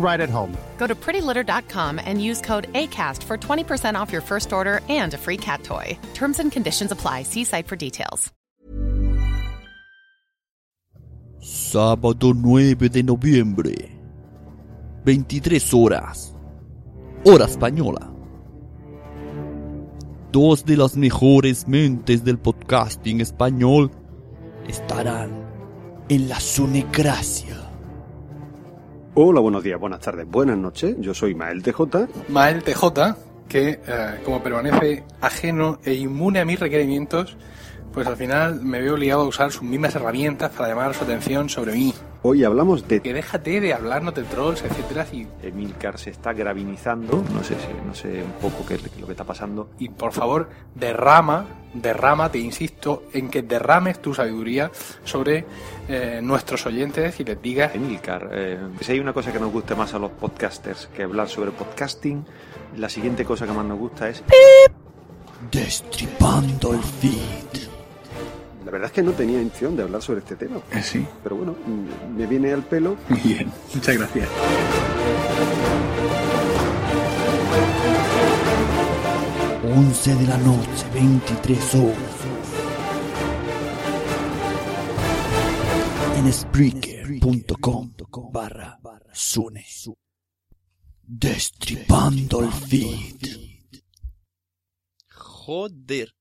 right at home. Go to prettylitter.com and use code ACAST for 20% off your first order and a free cat toy. Terms and conditions apply. See site for details. Sábado 9 de noviembre. 23 horas. Hora española. Dos de las mejores mentes del podcasting español estarán en la Sunecracia. Hola, buenos días, buenas tardes, buenas noches. Yo soy Mael TJ. Mael TJ, que eh, como permanece ajeno e inmune a mis requerimientos, pues al final me veo obligado a usar sus mismas herramientas para llamar su atención sobre mí. Hoy hablamos de Que déjate de hablarnos de trolls, etcétera, y, Emilcar se está gravinizando. No sé si, no sé un poco qué es lo que está pasando. y por favor, derrama, derrama, te insisto, en que derrames tu sabiduría sobre eh, nuestros oyentes y les digas Emilcar, eh, si hay una cosa que nos gusta más a los podcasters que hablar sobre podcasting, la siguiente cosa que más nos gusta es. Destripando el feed. La verdad es que no tenía intención de hablar sobre este tema. Eh, sí, Pero bueno, me viene al pelo. muy bien, muchas gracias. 11 de la noche, 23 horas. En Spreaker.com barra Sune. Destripando el feed. Joder.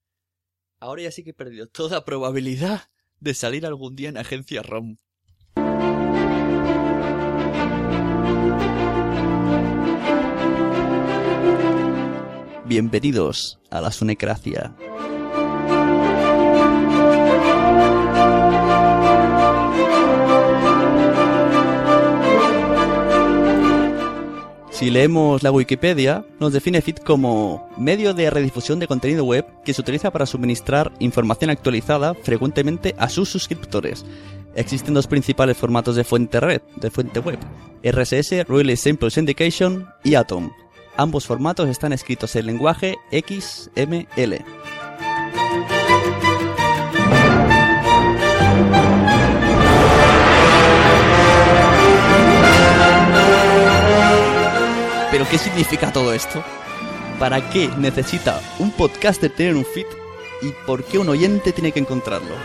Ahora ya sí que he perdido toda probabilidad de salir algún día en agencia ROM. Bienvenidos a la Sunecracia. Si leemos la Wikipedia, nos define Feed como medio de redifusión de contenido web que se utiliza para suministrar información actualizada frecuentemente a sus suscriptores. Existen dos principales formatos de fuente red, de fuente web, RSS, Really Simple Syndication y Atom. Ambos formatos están escritos en lenguaje XML. ¿Pero qué significa todo esto? ¿Para qué necesita un podcaster tener un feed? ¿Y por qué un oyente tiene que encontrarlo?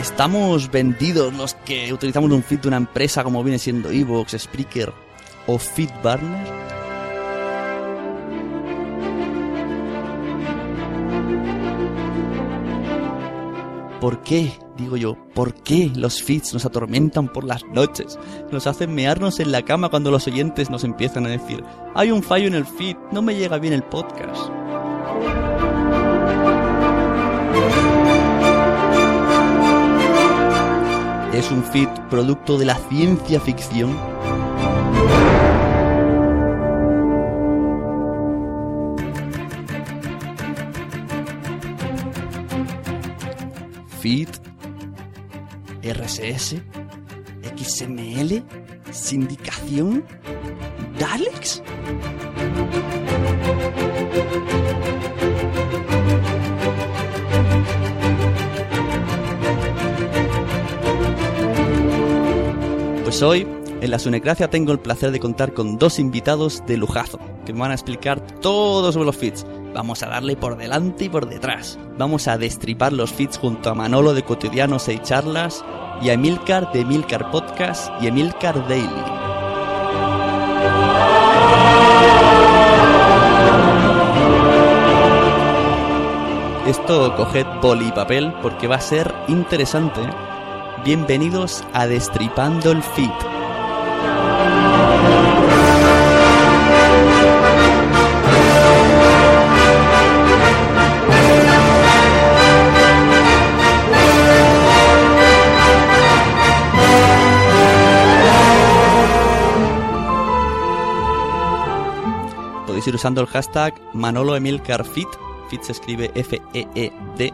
¿Estamos vendidos los que utilizamos un feed de una empresa como viene siendo Evox, Spreaker o Feedburner? ¿Por qué? Digo yo, ¿por qué los feeds nos atormentan por las noches? Nos hacen mearnos en la cama cuando los oyentes nos empiezan a decir, hay un fallo en el feed, no me llega bien el podcast. ¿Es un feed producto de la ciencia ficción? Feed, RSS, XML, sindicación, Daleks. Pues hoy, en la Sunecracia, tengo el placer de contar con dos invitados de lujazo, que me van a explicar todo sobre los feeds. Vamos a darle por delante y por detrás. Vamos a destripar los feeds junto a Manolo de Cotidianos y Charlas y a Emilcar de Emilcar Podcast y Emilcar Daily. Esto coged boli y papel porque va a ser interesante. Bienvenidos a Destripando el Feed. Ir usando el hashtag ManoloEmilcarFit, Fit se escribe F-E-E-D,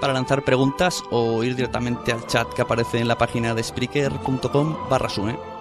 para lanzar preguntas o ir directamente al chat que aparece en la página de spreaker.com barra sune.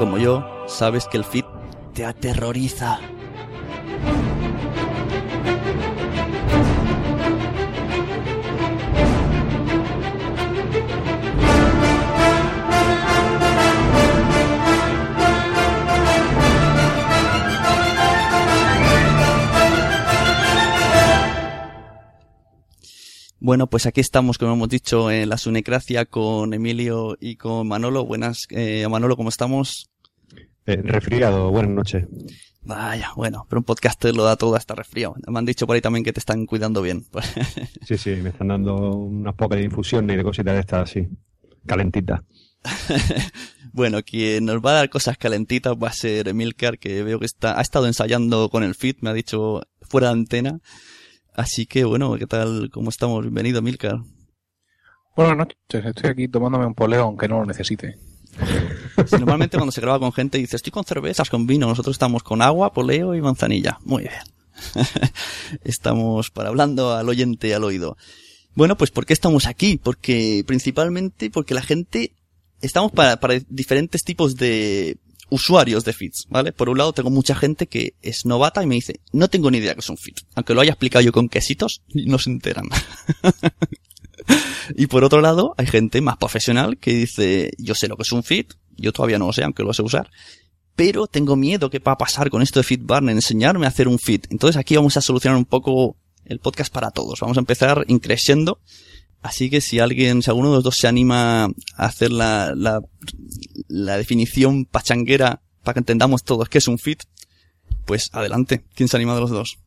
Como yo, sabes que el feed te aterroriza. Bueno, pues aquí estamos, como hemos dicho, en la Sunecracia con Emilio y con Manolo. Buenas, eh, Manolo, ¿cómo estamos? Eh, resfriado, buenas noches. Vaya, bueno, pero un podcaster lo da todo hasta resfriado. Me han dicho por ahí también que te están cuidando bien. sí, sí, me están dando unas pocas de infusiones y de cositas de estas así, calentitas. bueno, quien nos va a dar cosas calentitas va a ser Emilcar, que veo que está, ha estado ensayando con el fit, me ha dicho fuera de antena. Así que bueno, ¿qué tal? ¿Cómo estamos? Bienvenido, Milcar. Buenas noches, estoy aquí tomándome un poleo aunque no lo necesite. Sí, normalmente cuando se graba con gente dice, estoy con cervezas, con vino, nosotros estamos con agua, poleo y manzanilla. Muy bien. estamos para hablando al oyente al oído. Bueno, pues ¿por qué estamos aquí? Porque principalmente porque la gente estamos para, para diferentes tipos de usuarios de feeds, ¿vale? Por un lado tengo mucha gente que es novata y me dice, no tengo ni idea que es un feed. Aunque lo haya explicado yo con quesitos, no se enteran. y por otro lado, hay gente más profesional que dice, yo sé lo que es un feed, yo todavía no lo sé, aunque lo sé usar, pero tengo miedo que va a pasar con esto de FeedBurner, enseñarme a hacer un feed. Entonces aquí vamos a solucionar un poco el podcast para todos. Vamos a empezar increciendo. Así que si alguien, si alguno de los dos se anima a hacer la, la, la definición pachanguera para que entendamos todos qué es un feed, pues adelante. ¿Quién se anima de los dos?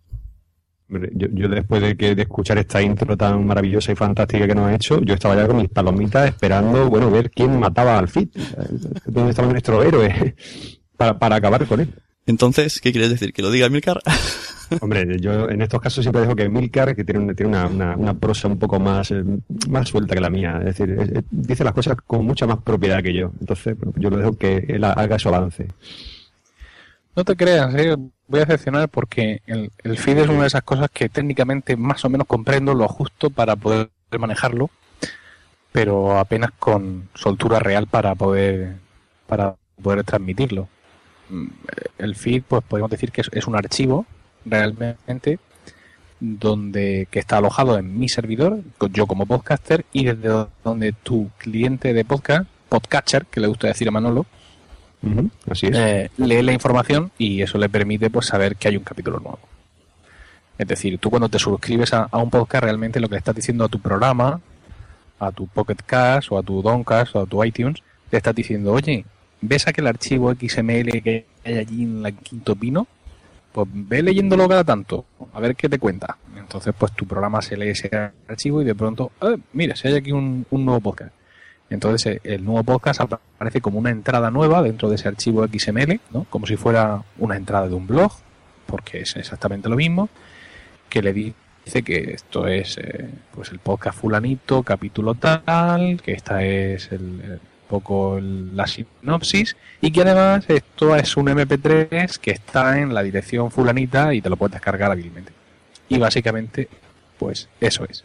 Yo, yo, después de, que, de escuchar esta intro tan maravillosa y fantástica que nos ha hecho, yo estaba ya con mis palomitas esperando, bueno, ver quién mataba al Fit, dónde estaba nuestro héroe, para, para acabar con él. Entonces, ¿qué quieres decir? ¿Que lo diga Milcar? Hombre, yo en estos casos siempre dejo que Milcar, que tiene, una, tiene una, una, una, prosa un poco más, eh, más suelta que la mía, es decir, es, es, dice las cosas con mucha más propiedad que yo. Entonces, bueno, yo lo dejo que él haga su avance. No te creas, ¿eh? voy a decepcionar porque el, el, feed es una de esas cosas que técnicamente más o menos comprendo lo justo para poder manejarlo, pero apenas con soltura real para poder para poder transmitirlo. El feed, pues podemos decir que es, es un archivo realmente donde que está alojado en mi servidor, yo como podcaster, y desde donde tu cliente de podcast, podcatcher, que le gusta decir a Manolo, eh, lee la información y eso le permite pues saber que hay un capítulo nuevo. Es decir, tú cuando te suscribes a, un podcast realmente lo que le estás diciendo a tu programa, a tu Pocket Cast o a tu Doncast o a tu iTunes, le estás diciendo, oye, ¿ves aquel archivo XML que hay allí en la Quinto Pino? Pues ve leyéndolo cada tanto, a ver qué te cuenta. Entonces, pues tu programa se lee ese archivo y de pronto, "Ah, mira, si hay aquí un nuevo podcast. Entonces, eh, el nuevo podcast aparece como una entrada nueva dentro de ese archivo XML, ¿no? Como si fuera una entrada de un blog, porque es exactamente lo mismo, que le dice que esto es eh, pues el podcast fulanito, capítulo tal, que esta es el, poco la sinopsis y que además esto es un MP3 que está en la dirección fulanita y te lo puedes descargar hábilmente. Y básicamente, pues eso es.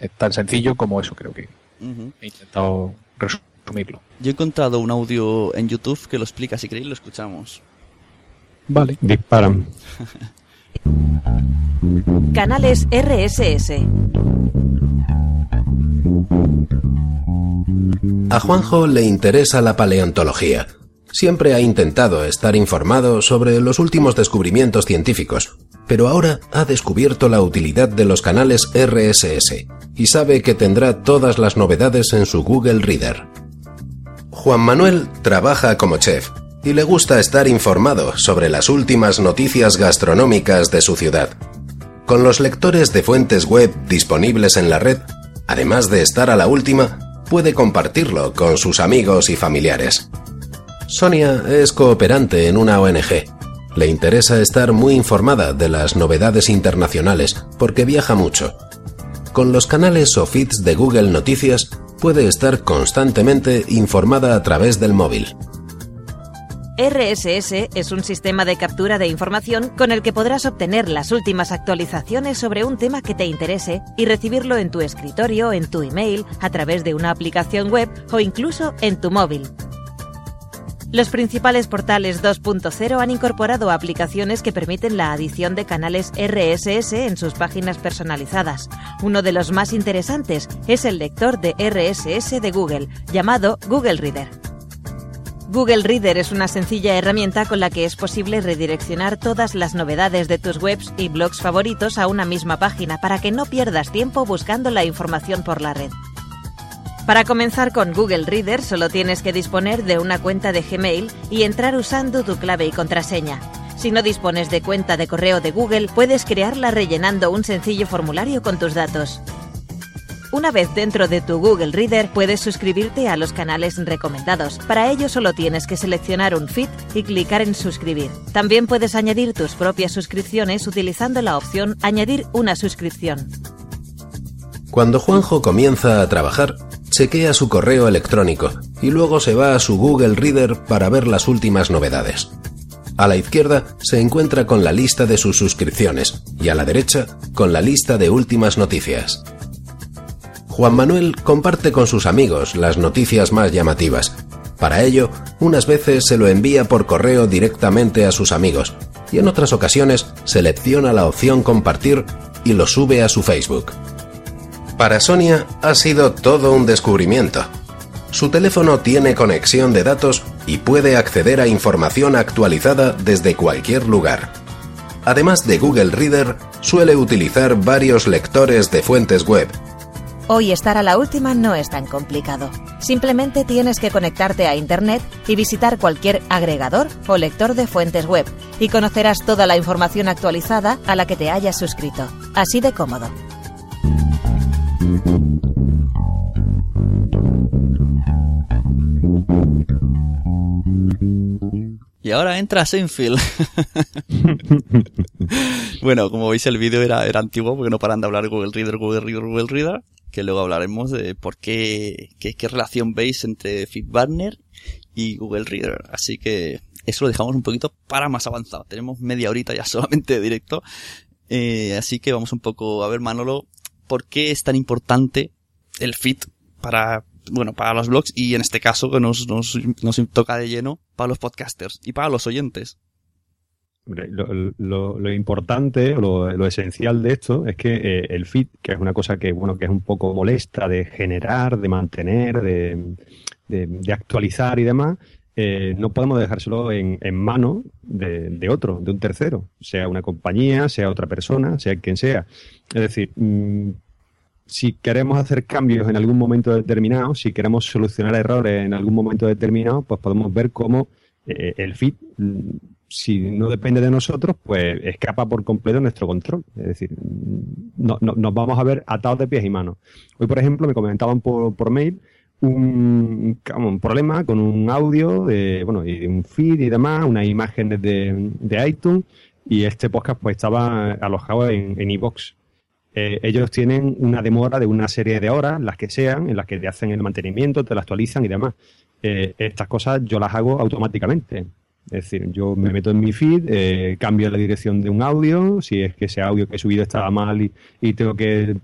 Es tan sencillo como eso creo que He intentado resumirlo. Yo he encontrado un audio en YouTube que lo explica, si queréis lo escuchamos. Vale. Disparan. Canales RSS. A Juanjo le interesa la paleontología. Siempre ha intentado estar informado sobre los últimos descubrimientos científicos, pero ahora ha descubierto la utilidad de los canales RSS y sabe que tendrá todas las novedades en su Google Reader. Juan Manuel trabaja como chef y le gusta estar informado sobre las últimas noticias gastronómicas de su ciudad. Con los lectores de fuentes web disponibles en la red, además de estar a la última, puede compartirlo con sus amigos y familiares. Sonia es cooperante en una ONG. Le interesa estar muy informada de las novedades internacionales porque viaja mucho. Con los canales o feeds de Google Noticias puede estar constantemente informada a través del móvil. RSS es un sistema de captura de información con el que podrás obtener las últimas actualizaciones sobre un tema que te interese y recibirlo en tu escritorio, en tu email, a través de una aplicación web o incluso en tu móvil. Los principales portales 2.0 han incorporado aplicaciones que permiten la adición de canales RSS en sus páginas personalizadas. Uno de los más interesantes es el lector de RSS de Google, llamado Google Reader. Google Reader es una sencilla herramienta con la que es posible redireccionar todas las novedades de tus webs y blogs favoritos a una misma página para que no pierdas tiempo buscando la información por la red. Para comenzar con Google Reader solo tienes que disponer de una cuenta de Gmail y entrar usando tu clave y contraseña. Si no dispones de cuenta de correo de Google, puedes crearla rellenando un sencillo formulario con tus datos. Una vez dentro de tu Google Reader, puedes suscribirte a los canales recomendados. Para ello solo tienes que seleccionar un feed y clicar en suscribir. También puedes añadir tus propias suscripciones utilizando la opción Añadir una suscripción. Cuando Juanjo comienza a trabajar, chequea su correo electrónico y luego se va a su Google Reader para ver las últimas novedades. A la izquierda se encuentra con la lista de sus suscripciones y a la derecha con la lista de últimas noticias. Juan Manuel comparte con sus amigos las noticias más llamativas. Para ello, unas veces se lo envía por correo directamente a sus amigos y en otras ocasiones selecciona la opción compartir y lo sube a su Facebook. Para Sonia ha sido todo un descubrimiento. Su teléfono tiene conexión de datos y puede acceder a información actualizada desde cualquier lugar. Además de Google Reader, suele utilizar varios lectores de fuentes web. Hoy estar a la última no es tan complicado. Simplemente tienes que conectarte a Internet y visitar cualquier agregador o lector de fuentes web y conocerás toda la información actualizada a la que te hayas suscrito. Así de cómodo. Y ahora entra Seinfeld. bueno, como veis el vídeo era, era antiguo porque no paran de hablar Google Reader, Google Reader, Google Reader. Que luego hablaremos de por qué, qué, relación veis entre FeedBurner y Google Reader. Así que eso lo dejamos un poquito para más avanzado. Tenemos media horita ya solamente de directo. Eh, así que vamos un poco a ver, Manolo, por qué es tan importante el feed para, bueno, para los blogs y en este caso que nos, nos, nos toca de lleno para los podcasters y para los oyentes. Lo, lo, importante, lo, lo, esencial de esto es que eh, el feed, que es una cosa que, bueno, que es un poco molesta de generar, de mantener, de, de, actualizar y demás, eh, no podemos dejárselo en, en manos de, de, otro, de un tercero, sea una compañía, sea otra persona, sea quien sea. Es decir, mmm, si queremos hacer cambios en algún momento determinado, si queremos solucionar errores en algún momento determinado, pues podemos ver cómo eh, el feed, si no depende de nosotros, pues escapa por completo nuestro control. Es decir, no, no, nos vamos a ver atados de pies y manos. Hoy, por ejemplo, me comentaban por, por mail un, problema con un audio de, bueno, y un feed y demás, unas imágenes de, de iTunes, y este podcast pues estaba alojado en. En eh, ellos tienen una demora de una serie de horas, las que sean, en las que te hacen el mantenimiento, te la actualizan y demás. Eh, estas cosas yo las hago automáticamente. Es decir, yo me meto en mi feed, eh, cambio la dirección de un audio, si es que ese audio que he subido estaba mal y, tengo que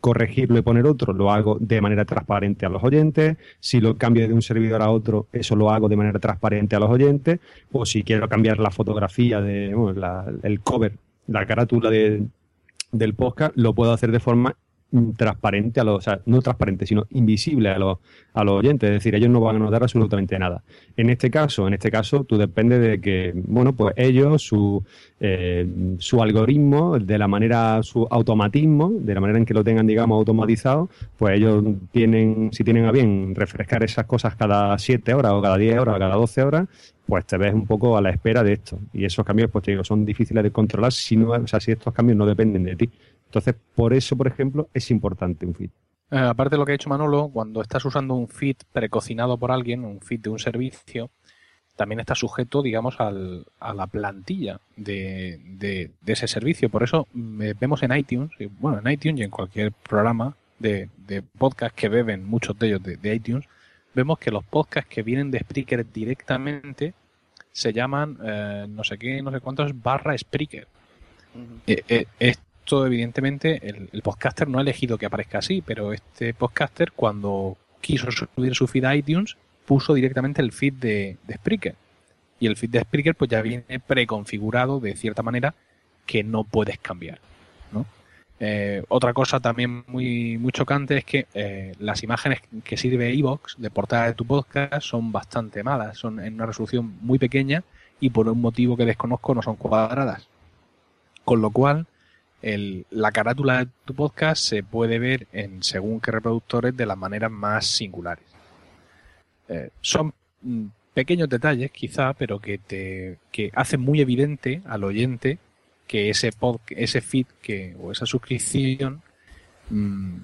corregirlo y poner otro, lo hago de manera transparente a los oyentes. Si lo cambio de un servidor a otro, eso lo hago de manera transparente a los oyentes. O si quiero cambiar la fotografía de el cover, la carátula de, del podcast lo puedo hacer de forma transparente a los, o sea, no transparente, sino invisible a los, a los oyentes, es decir, ellos no van a notar absolutamente nada. En este caso, en este caso, tú depende de que, bueno, pues ellos, su, eh, su algoritmo, de la manera, su automatismo, de la manera en que lo tengan, digamos, automatizado, pues ellos tienen, si tienen a bien refrescar esas cosas cada 7 horas o cada 10 horas o cada 12 horas, pues te ves un poco a la espera de esto. Y esos cambios, pues te digo, son difíciles de controlar si no, o sea, si estos cambios no dependen de ti. Entonces, por eso, por ejemplo, es importante un feed. Eh, aparte de lo que ha dicho Manolo, cuando estás usando un feed precocinado por alguien, un feed de un servicio, también está sujeto, digamos, al, a la plantilla de, de, de, ese servicio. Por eso eh, vemos en iTunes, bueno, en iTunes y en cualquier programa de, de podcast que beben, muchos de ellos de, de, iTunes, vemos que los podcasts que vienen de Spreaker directamente se llaman eh, no sé qué, no sé cuántos barra Spreaker. Uh -huh. eh, esto evidentemente el, podcaster no ha elegido que aparezca así, pero este podcaster cuando quiso subir su feed a iTunes puso directamente el feed de, Spreaker. Y el feed de Spreaker pues ya viene preconfigurado de cierta manera que no puedes cambiar. Eh, otra cosa también muy, muy chocante es que eh, las imágenes que sirve Evox de portada de tu podcast son bastante malas, son en una resolución muy pequeña y por un motivo que desconozco no son cuadradas. Con lo cual, el, la carátula de tu podcast se puede ver en según qué reproductores de las maneras más singulares. Eh, son mm, pequeños detalles quizá, pero que te que hacen muy evidente al oyente que ese pod, ese feed que o esa suscripción mmm,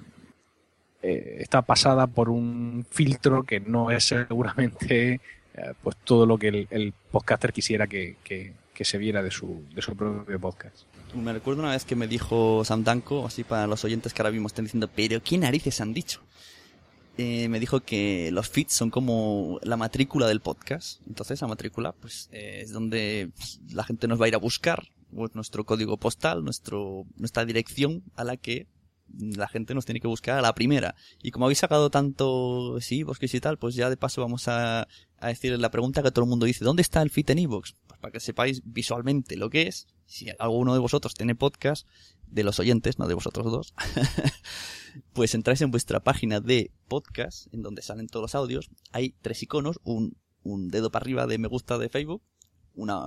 eh, está pasada por un filtro que no es seguramente eh, pues todo lo que el, el podcaster quisiera que, que, que, se viera de su, de su propio podcast. Me recuerdo una vez que me dijo Sam Danko, así para los oyentes que ahora mismo están diciendo, pero ¿qué narices han dicho? Eh, me dijo que los feeds son como la matrícula del podcast. Entonces, la matrícula, pues, eh, es donde la gente nos va a ir a buscar pues, nuestro código postal, nuestro, nuestra dirección a la que la gente nos tiene que buscar a la primera. Y como habéis sacado tanto, sí, bosques y tal, pues ya de paso vamos a, a decir la pregunta que todo el mundo dice, ¿dónde está el feed en iVoox? Pues para que sepáis visualmente lo que es, si alguno de vosotros tiene podcast, de los oyentes, no de vosotros dos, pues entráis en vuestra página de podcast, en donde salen todos los audios, hay tres iconos, un, un dedo para arriba de me gusta de Facebook, una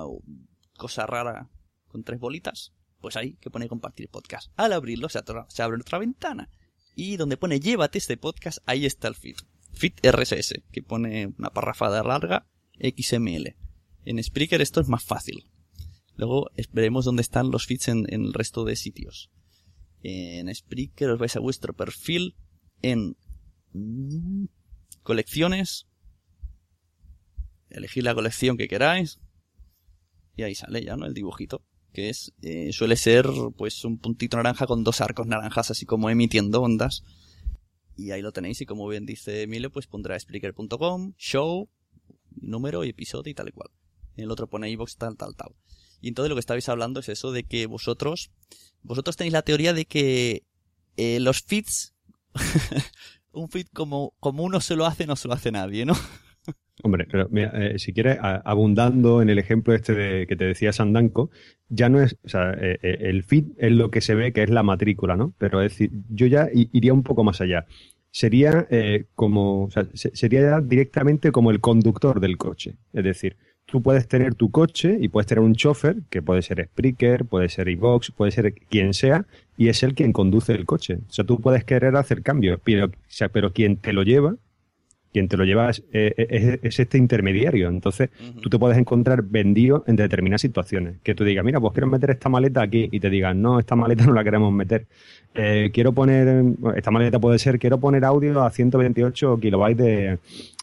cosa rara con tres bolitas, pues ahí que pone compartir podcast. Al abrirlo se, se abre otra ventana. Y donde pone llévate este podcast, ahí está el feed. Feed RSS, que pone una parrafada larga, XML. En Spreaker esto es más fácil. Luego veremos dónde están los feeds en, el resto de sitios. En Spreaker os vais a vuestro perfil en mmm, colecciones. Elegid la colección que queráis. Y ahí sale ya, ¿no? El dibujito. Que es, eh, suele ser, pues, un puntito naranja con dos arcos naranjas, así como emitiendo ondas. Y ahí lo tenéis, y como bien dice Emilio, pues pondrá Spreaker.com, show, número y episodio y tal y cual. En el otro pone iVoox, tal, tal, tal. Y entonces lo que estabais hablando es eso de que vosotros, vosotros tenéis la teoría de que eh, los feeds, un feed como, como uno se lo hace, no se lo hace nadie, ¿no? Hombre, pero mira, eh, si quieres, abundando en el ejemplo este de, que te decía Sandanco, ya no es, o sea, eh, eh, el feed es lo que se ve que es la matrícula, ¿no? Pero es decir, yo ya iría un poco más allá. Sería como, o sea, sería ya directamente como el conductor del coche. Es decir, tú puedes tener tu coche y puedes tener un chofer, que puede ser Spreaker, puede ser iVox, puede ser quien sea, y es él quien conduce el coche. O sea, tú puedes querer hacer cambios, pero, o sea, pero quien te lo lleva quien te lo lleva es, eh, este intermediario. Entonces, tú te puedes encontrar vendido en determinadas situaciones. Que tú digas, mira, pues quiero meter esta maleta aquí y te digan, no, esta maleta no la queremos meter. Eh, quiero poner, esta maleta puede ser, quiero poner audio a 128 kilobytes de,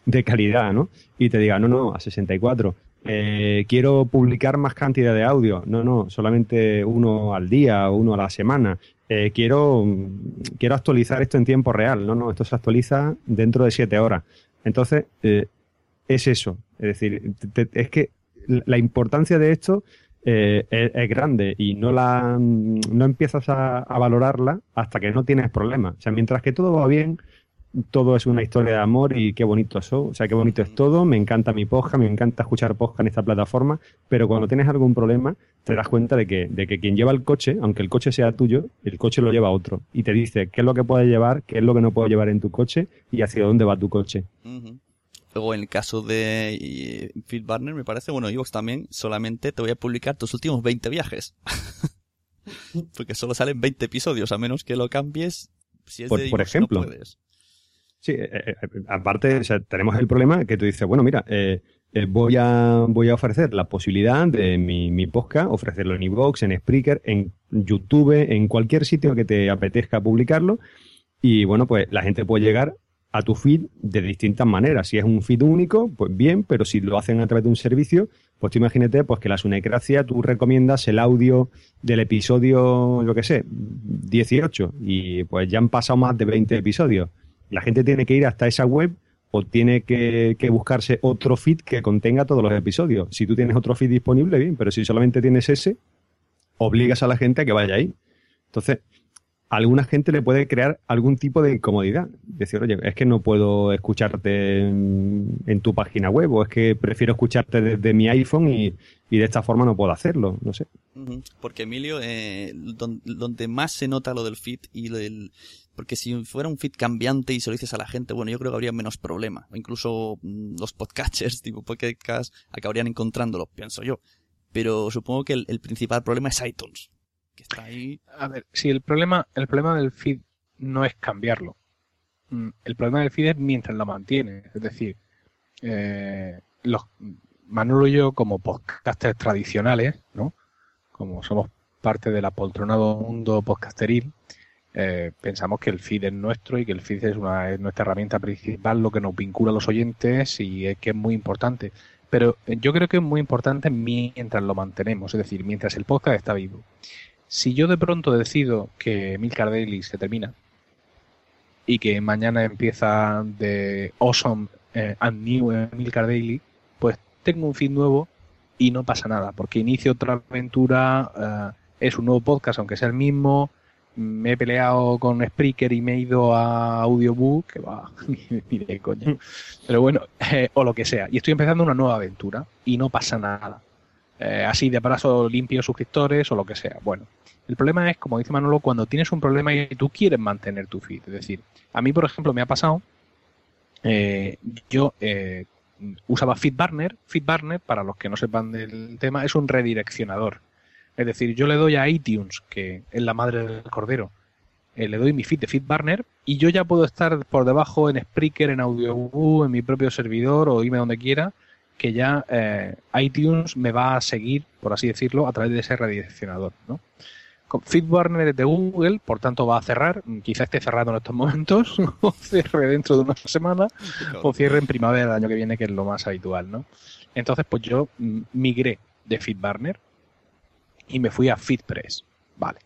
de calidad, ¿no? Y te diga, no, no, a 64. Eh, quiero publicar más cantidad de audio. No, no, solamente uno al día uno a la semana. Eh, quiero, quiero actualizar esto en tiempo real. No, no, esto se actualiza dentro de siete horas. Entonces, eh, es eso. Es decir, es que la importancia de esto es, grande y no la no empiezas a, a, valorarla hasta que no tienes problemas. O sea, mientras que todo va bien, todo es una historia de amor y qué bonito o sea, qué bonito es todo, me encanta mi podcast, me encanta escuchar podcast en esta plataforma, pero cuando tienes algún problema te das cuenta de que, de que quien lleva el coche, aunque el coche sea tuyo, el coche lo lleva otro y te dice qué es lo que puedes llevar, qué es lo que no puedes llevar en tu coche y hacia dónde va tu coche. Luego, en el caso de Phil Barner, me parece, bueno, Evox también, solamente te voy a publicar tus últimos 20 viajes. Porque solo salen 20 episodios, a menos que lo cambies. Si es por, de por ejemplo, Sí, eh, eh, eh, aparte, o sea, tenemos el problema que tú dices, bueno, mira, voy, a, voy a ofrecer la posibilidad de mi, mi podcast, ofrecerlo en iVoox, en Spreaker, en YouTube, en cualquier sitio que te apetezca publicarlo. Y bueno, pues la gente puede llegar a tu feed de distintas maneras. Si es un feed único, pues bien, pero si lo hacen a través de un servicio, pues tú imagínate pues que la Sunecracia tú recomiendas el audio del episodio, yo qué sé, 18 y pues ya han pasado más de 20 episodios la gente tiene que ir hasta esa web o tiene que, buscarse otro feed que contenga todos los episodios. Si tú tienes otro feed disponible, bien, pero si solamente tienes ese, obligas a la gente a que vaya ahí. Entonces, a alguna gente le puede crear algún tipo de incomodidad. Decir, oye, es que no puedo escucharte en, tu página web o es que prefiero escucharte desde mi iPhone y, de esta forma no puedo hacerlo, no sé. Porque Emilio, eh, donde, más se nota lo del feed y del, porque si fuera un feed cambiante y se lo dices a la gente, bueno, yo creo que habría menos problema. O incluso mm, los podcatchers, tipo podcast, acabarían encontrándolo, pienso yo. Pero supongo que el, principal problema es iTunes. Que está ahí. A ver, si el problema, el problema del feed no es cambiarlo. Mm, el problema del feed es mientras lo mantiene. Es decir, eh, los, Manolo y yo, como podcasters tradicionales, ¿no? Como somos parte del apoltronado mundo podcasteril, eh, pensamos que el feed es nuestro y que el feed es, una, nuestra herramienta principal, lo que nos vincula a los oyentes y es que es muy importante. Pero eh, yo creo que es muy importante mientras lo mantenemos, es decir, mientras el podcast está vivo. Si yo de pronto decido que Milcar Daily se termina y que mañana empieza de Awesome eh, and New Milcar Daily, pues tengo un feed nuevo y no pasa nada, porque inicio otra aventura, es un nuevo podcast, aunque sea el mismo, me he peleado con Spreaker y me he ido a Audiobook, que va, ni de coño. Pero bueno, eh, o lo que sea. Y estoy empezando una nueva aventura y no pasa nada. Eh, así de paso limpio suscriptores o lo que sea. Bueno, el problema es, como dice Manolo, cuando tienes un problema y tú quieres mantener tu feed. Es decir, a mí, por ejemplo, me ha pasado, eh, yo usaba FeedBurner. FeedBurner, para los que no sepan del tema, es un redireccionador es decir, yo le doy a iTunes, que es la madre del cordero, eh, le doy mi feed de FeedBurner y yo ya puedo estar por debajo en Spreaker, en AudioBoo, en mi propio servidor o irme donde quiera, que ya eh, iTunes me va a seguir, por así decirlo, a través de ese redireccionador. ¿no? FeedBurner es de Google, por tanto va a cerrar, quizá esté cerrado en estos momentos, o cierre dentro de una semana, o cierre en primavera del año que viene, que es lo más habitual. ¿no? Entonces, pues yo mm, migré de FeedBurner y me fui a FitPress. Vale.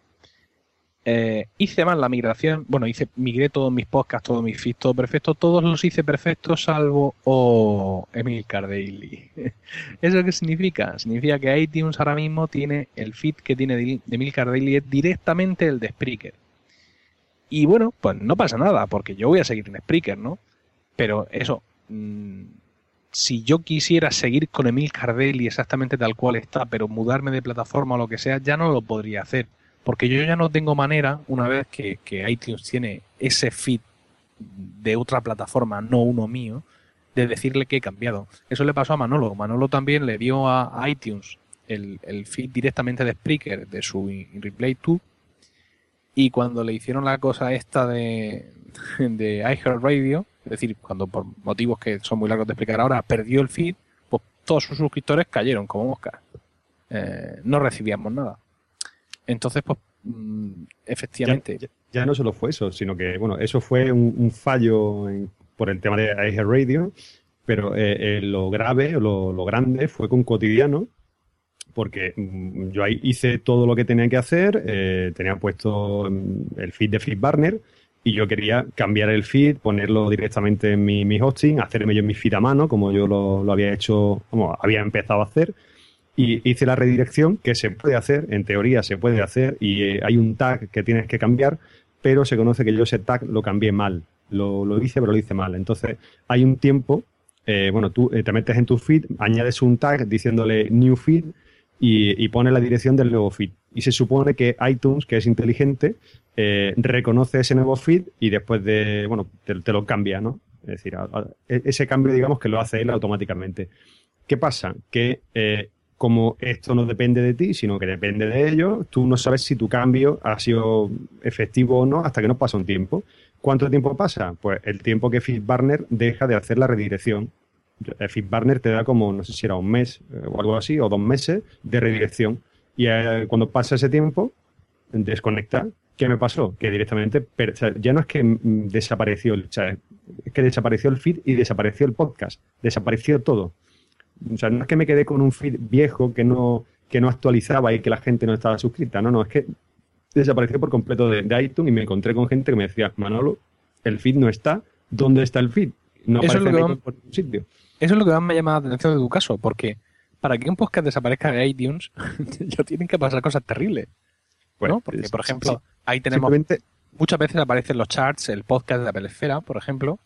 Eh, hice más la migración, bueno, hice, migré todos mis podcasts, todos mis feeds, todo perfecto, todos los hice perfectos salvo o Emilcar Daily. ¿Eso qué significa? Significa que iTunes ahora mismo tiene el feed que tiene de Emilcar Daily es directamente el de Spreaker. Y bueno, pues no pasa nada, porque yo voy a seguir en Spreaker, ¿no? Pero eso, mm, si yo quisiera seguir con Emil Cardelli exactamente tal cual está, pero mudarme de plataforma o lo que sea, ya no lo podría hacer. Porque yo ya no tengo manera, una vez que, iTunes tiene ese feed de otra plataforma, no uno mío, de decirle que he cambiado. Eso le pasó a Manolo. Manolo también le dio a iTunes el, el feed directamente de Spreaker de su Replay 2 y cuando le hicieron la cosa esta de, de iHeartRadio, es decir, cuando por motivos que son muy largos de explicar ahora, perdió el feed, pues todos sus suscriptores cayeron como moscas. Eh, no recibíamos nada. Entonces, pues, mm, efectivamente. Ya, no solo fue eso, sino que, bueno, eso fue un, fallo por el tema de iHeartRadio, pero eh, eh, lo grave, lo, lo grande fue con Cotidiano, porque mm, yo ahí hice todo lo que tenía que hacer, tenía puesto mm, el feed de FeedBurner y yo quería cambiar el feed, ponerlo directamente en mi, hosting, hacerme yo mi feed a mano, como yo lo, había hecho, como había empezado a hacer, y hice la redirección, que se puede hacer, en teoría se puede hacer, y eh, hay un tag que tienes que cambiar, pero se conoce que yo ese tag lo cambié mal, lo, lo hice, pero lo hice mal. Entonces, hay un tiempo, eh, bueno, tú te metes en tu feed, añades un tag diciéndole new feed, y, pone la dirección del nuevo feed. Y se supone que iTunes, que es inteligente, eh, reconoce ese nuevo feed y después de, bueno, te, lo cambia, ¿no? Es decir, e, ese cambio, digamos, que lo hace él automáticamente. ¿Qué pasa? Que eh, como esto no depende de ti, sino que depende de ellos, tú no sabes si tu cambio ha sido efectivo o no hasta que no pasa un tiempo. ¿Cuánto tiempo pasa? Pues el tiempo que FeedBurner deja de hacer la redirección el FeedBurner te da como, no sé si era un mes eh, o algo así, o dos meses de redirección. Y eh, cuando pasa ese tiempo, desconecta. ¿Qué me pasó? Que directamente, ya no es que mm, desapareció, el, es que desapareció el feed y desapareció el podcast. Desapareció todo. O sea, no es que me quedé con un feed viejo que no, que no actualizaba y que la gente no estaba suscrita. No, no, es que desapareció por completo de, de iTunes y me encontré con gente que me decía, Manolo, el feed no está. ¿Dónde está el feed? No Eso aparece en por ningún sitio. Eso es lo que más me llama la atención de tu caso, porque para que un podcast desaparezca de iTunes, ya tienen que pasar cosas terribles. Bueno, Porque, por ejemplo, ahí tenemos. Muchas veces aparecen los charts, el podcast de la Pelesfera, por ejemplo,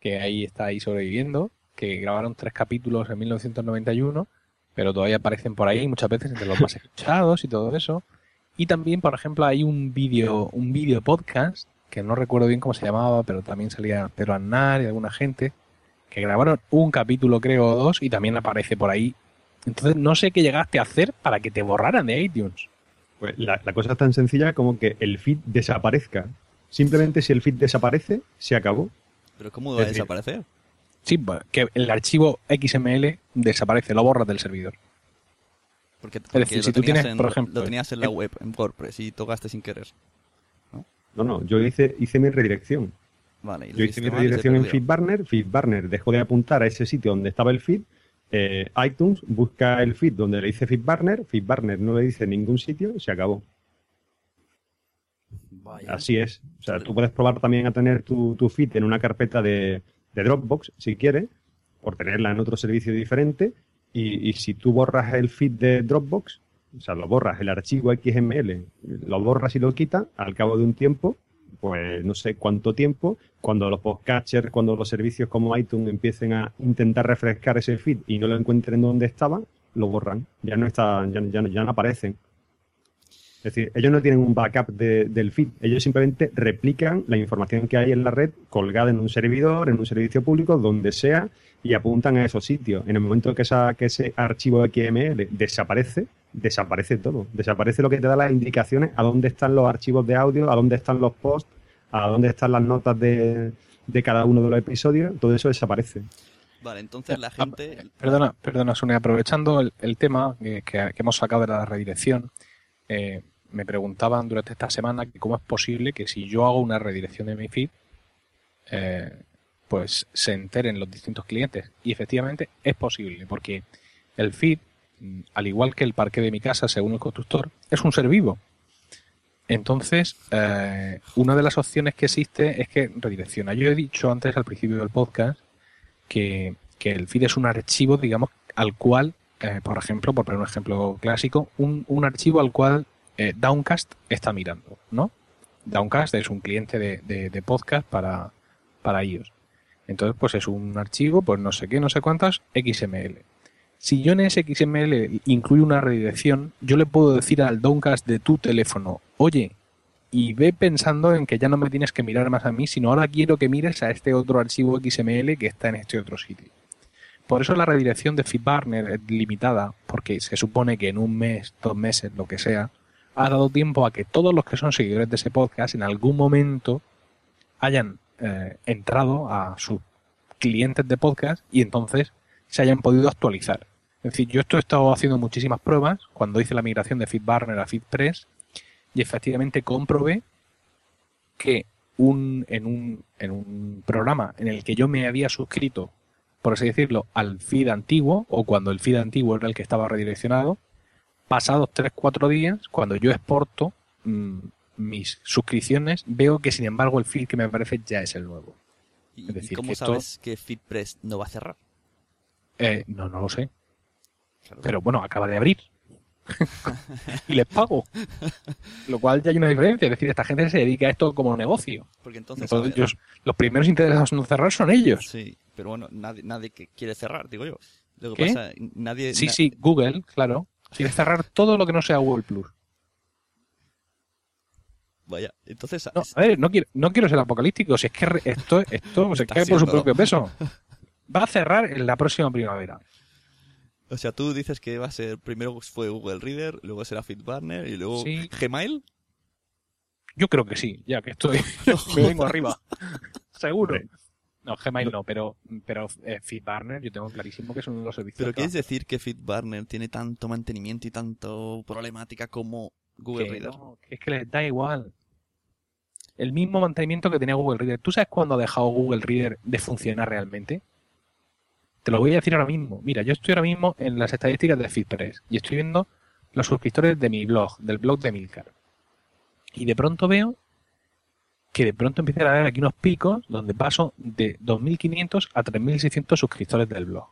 que ahí está ahí sobreviviendo, que grabaron tres capítulos en 1991, pero todavía aparecen por ahí muchas veces entre los más escuchados y todo eso. Y también, por ejemplo, hay un vídeo, un vídeo podcast, que no recuerdo bien cómo se llamaba, pero también salía Pedro Aznar y alguna gente, que grabaron un capítulo, creo, o dos, y también aparece por ahí. Entonces, no sé qué llegaste a hacer para que te borraran de iTunes. Pues la, cosa es tan sencilla como que el feed desaparezca. Simplemente si el feed desaparece, se acabó. ¿Pero cómo va a desaparecer? Sí, que el archivo XML desaparece, lo borras del servidor. Porque, es decir, si tú tienes, por ejemplo... Lo tenías en la web, en WordPress, y tocaste sin querer. ¿no? No, no, yo hice, hice mi redirección. Yo hice mi redirección en FeedBurner, FeedBurner dejó de apuntar a ese sitio donde estaba el feed, eh, iTunes busca el feed donde le dice FeedBurner, FeedBurner no le dice ningún sitio, se acabó. Así es. O sea, tú puedes probar también a tener tu, feed en una carpeta de, Dropbox, si quieres, por tenerla en otro servicio diferente, y, y si tú borras el feed de Dropbox, o sea, lo borras, el archivo XML, lo borras y lo quitas, al cabo de un tiempo pues no sé cuánto tiempo, cuando los podcatchers, cuando los servicios como iTunes empiecen a intentar refrescar ese feed y no lo encuentren donde estaba, lo borran. Ya no está, ya, ya, no aparecen. Es decir, ellos no tienen un backup del feed, ellos simplemente replican la información que hay en la red colgada en un servidor, en un servicio público, donde sea, y apuntan a esos sitios. En el momento que, esa, que ese archivo XML desaparece, desaparece todo. Desaparece lo que te da las indicaciones a dónde están los archivos de audio, a dónde están los posts, a dónde están las notas de, cada uno de los episodios. Todo eso desaparece. Vale, entonces la gente... Perdona, perdona, Sonia, aprovechando el, tema que, hemos sacado de la redirección, eh, me preguntaban durante esta semana que cómo es posible que si yo hago una redirección de mi feed, eh, pues se enteren los distintos clientes. Y efectivamente es posible, porque el feed, al igual que el parque de mi casa, según el constructor, es un ser vivo. Entonces, eh, una de las opciones que existe es que redirecciona. Yo he dicho antes al principio del podcast que, el feed es un archivo, digamos, al cual, eh, por ejemplo, por poner un ejemplo clásico, un, un archivo al cual eh, Downcast está mirando, ¿no? Downcast es un cliente de, de, podcast para, para iOS. Entonces, pues es un archivo, pues no sé qué, no sé cuántas, XML. Si yo en ese XML incluyo una redirección, yo le puedo decir al Downcast de tu teléfono, oye, y ve pensando en que ya no me tienes que mirar más a mí, sino ahora quiero que mires a este otro archivo XML que está en este otro sitio. Por eso la redirección de FeedBurner es limitada, porque se supone que en un mes, dos meses, lo que sea, ha dado tiempo a que todos los que son seguidores de ese podcast en algún momento hayan eh, entrado a sus clientes de podcast y entonces se hayan podido actualizar. Es decir, yo esto he estado haciendo muchísimas pruebas cuando hice la migración de FeedBurner a FeedPress y efectivamente comprobé que un, en, un, en un programa en el que yo me había suscrito, por así decirlo, al feed antiguo, o cuando el feed antiguo era el que estaba redireccionado, pasados 3-4 días, cuando yo exporto mmm, mis suscripciones, veo que sin embargo el feed que me aparece ya es el nuevo. ¿Y, Es decir, y cómo que esto- sabes que FeedPress no va a cerrar? Eh, no, no lo sé. Claro. Pero bueno, acaba de abrir. y les pago. Lo cual ya hay una diferencia. Es decir, esta gente se dedica a esto como negocio. Porque entonces... Entonces, ellos- los primeros interesados en cerrar son ellos. Sí, pero bueno, nadie, nadie que quiere cerrar, digo yo. Lo que ¿Qué? pasa, nadie... Sí, na- sí, Google, claro. Quiere cerrar todo lo que no sea Google Plus. Vaya, entonces... No, a ver, no quiero, no quiero ser apocalíptico. Si es que esto, esto se Está cae por su propio peso. Va a cerrar en la próxima primavera. O sea, tú dices que va a ser... Primero fue Google Reader, luego será FeedBurner y luego Sí. Gmail. Yo creo que sí, ya que estoy. me vengo arriba. Seguro. No, Gmail no, pero, pero eh, FeedBurner yo tengo clarísimo que es uno de los servicios. Pero ¿quieres decir que FeedBurner tiene tanto mantenimiento y tanto problemática como Google que Reader? no, es que les da igual. El mismo mantenimiento que tenía Google Reader. ¿Tú sabes cuándo ha dejado Google Reader de funcionar realmente? Te lo voy a decir ahora mismo. Mira, yo estoy ahora mismo en las estadísticas de FeedPress y estoy viendo los suscriptores de mi blog, del blog de Milcar. Y de pronto veo que de pronto empiezan a haber aquí unos picos donde paso de 2.500 a 3.600 suscriptores del blog.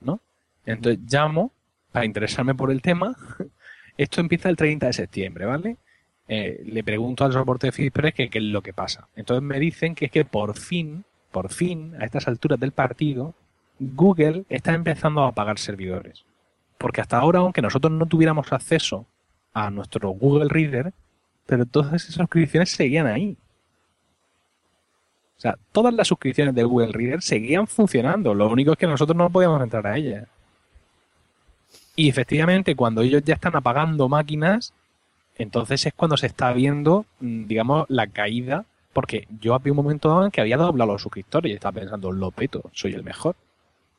¿No? Entonces llamo para interesarme por el tema. Esto empieza el 30 de septiembre, ¿vale? Eh, le pregunto al soporte de FeedPress que qué es lo que pasa. Entonces me dicen que es que por fin, por fin, a estas alturas del partido, Google está empezando a apagar servidores. Porque hasta ahora, aunque nosotros no tuviéramos acceso a nuestro Google Reader, pero todas esas suscripciones seguían ahí. O sea, todas las suscripciones de Google Reader seguían funcionando. Lo único es que nosotros no podíamos entrar a ellas. Y efectivamente, cuando ellos ya están apagando máquinas, entonces es cuando se está viendo, mm, digamos, la caída. Porque yo había un momento dado en que había doblado los suscriptores y estaba pensando, lo peto, soy el mejor.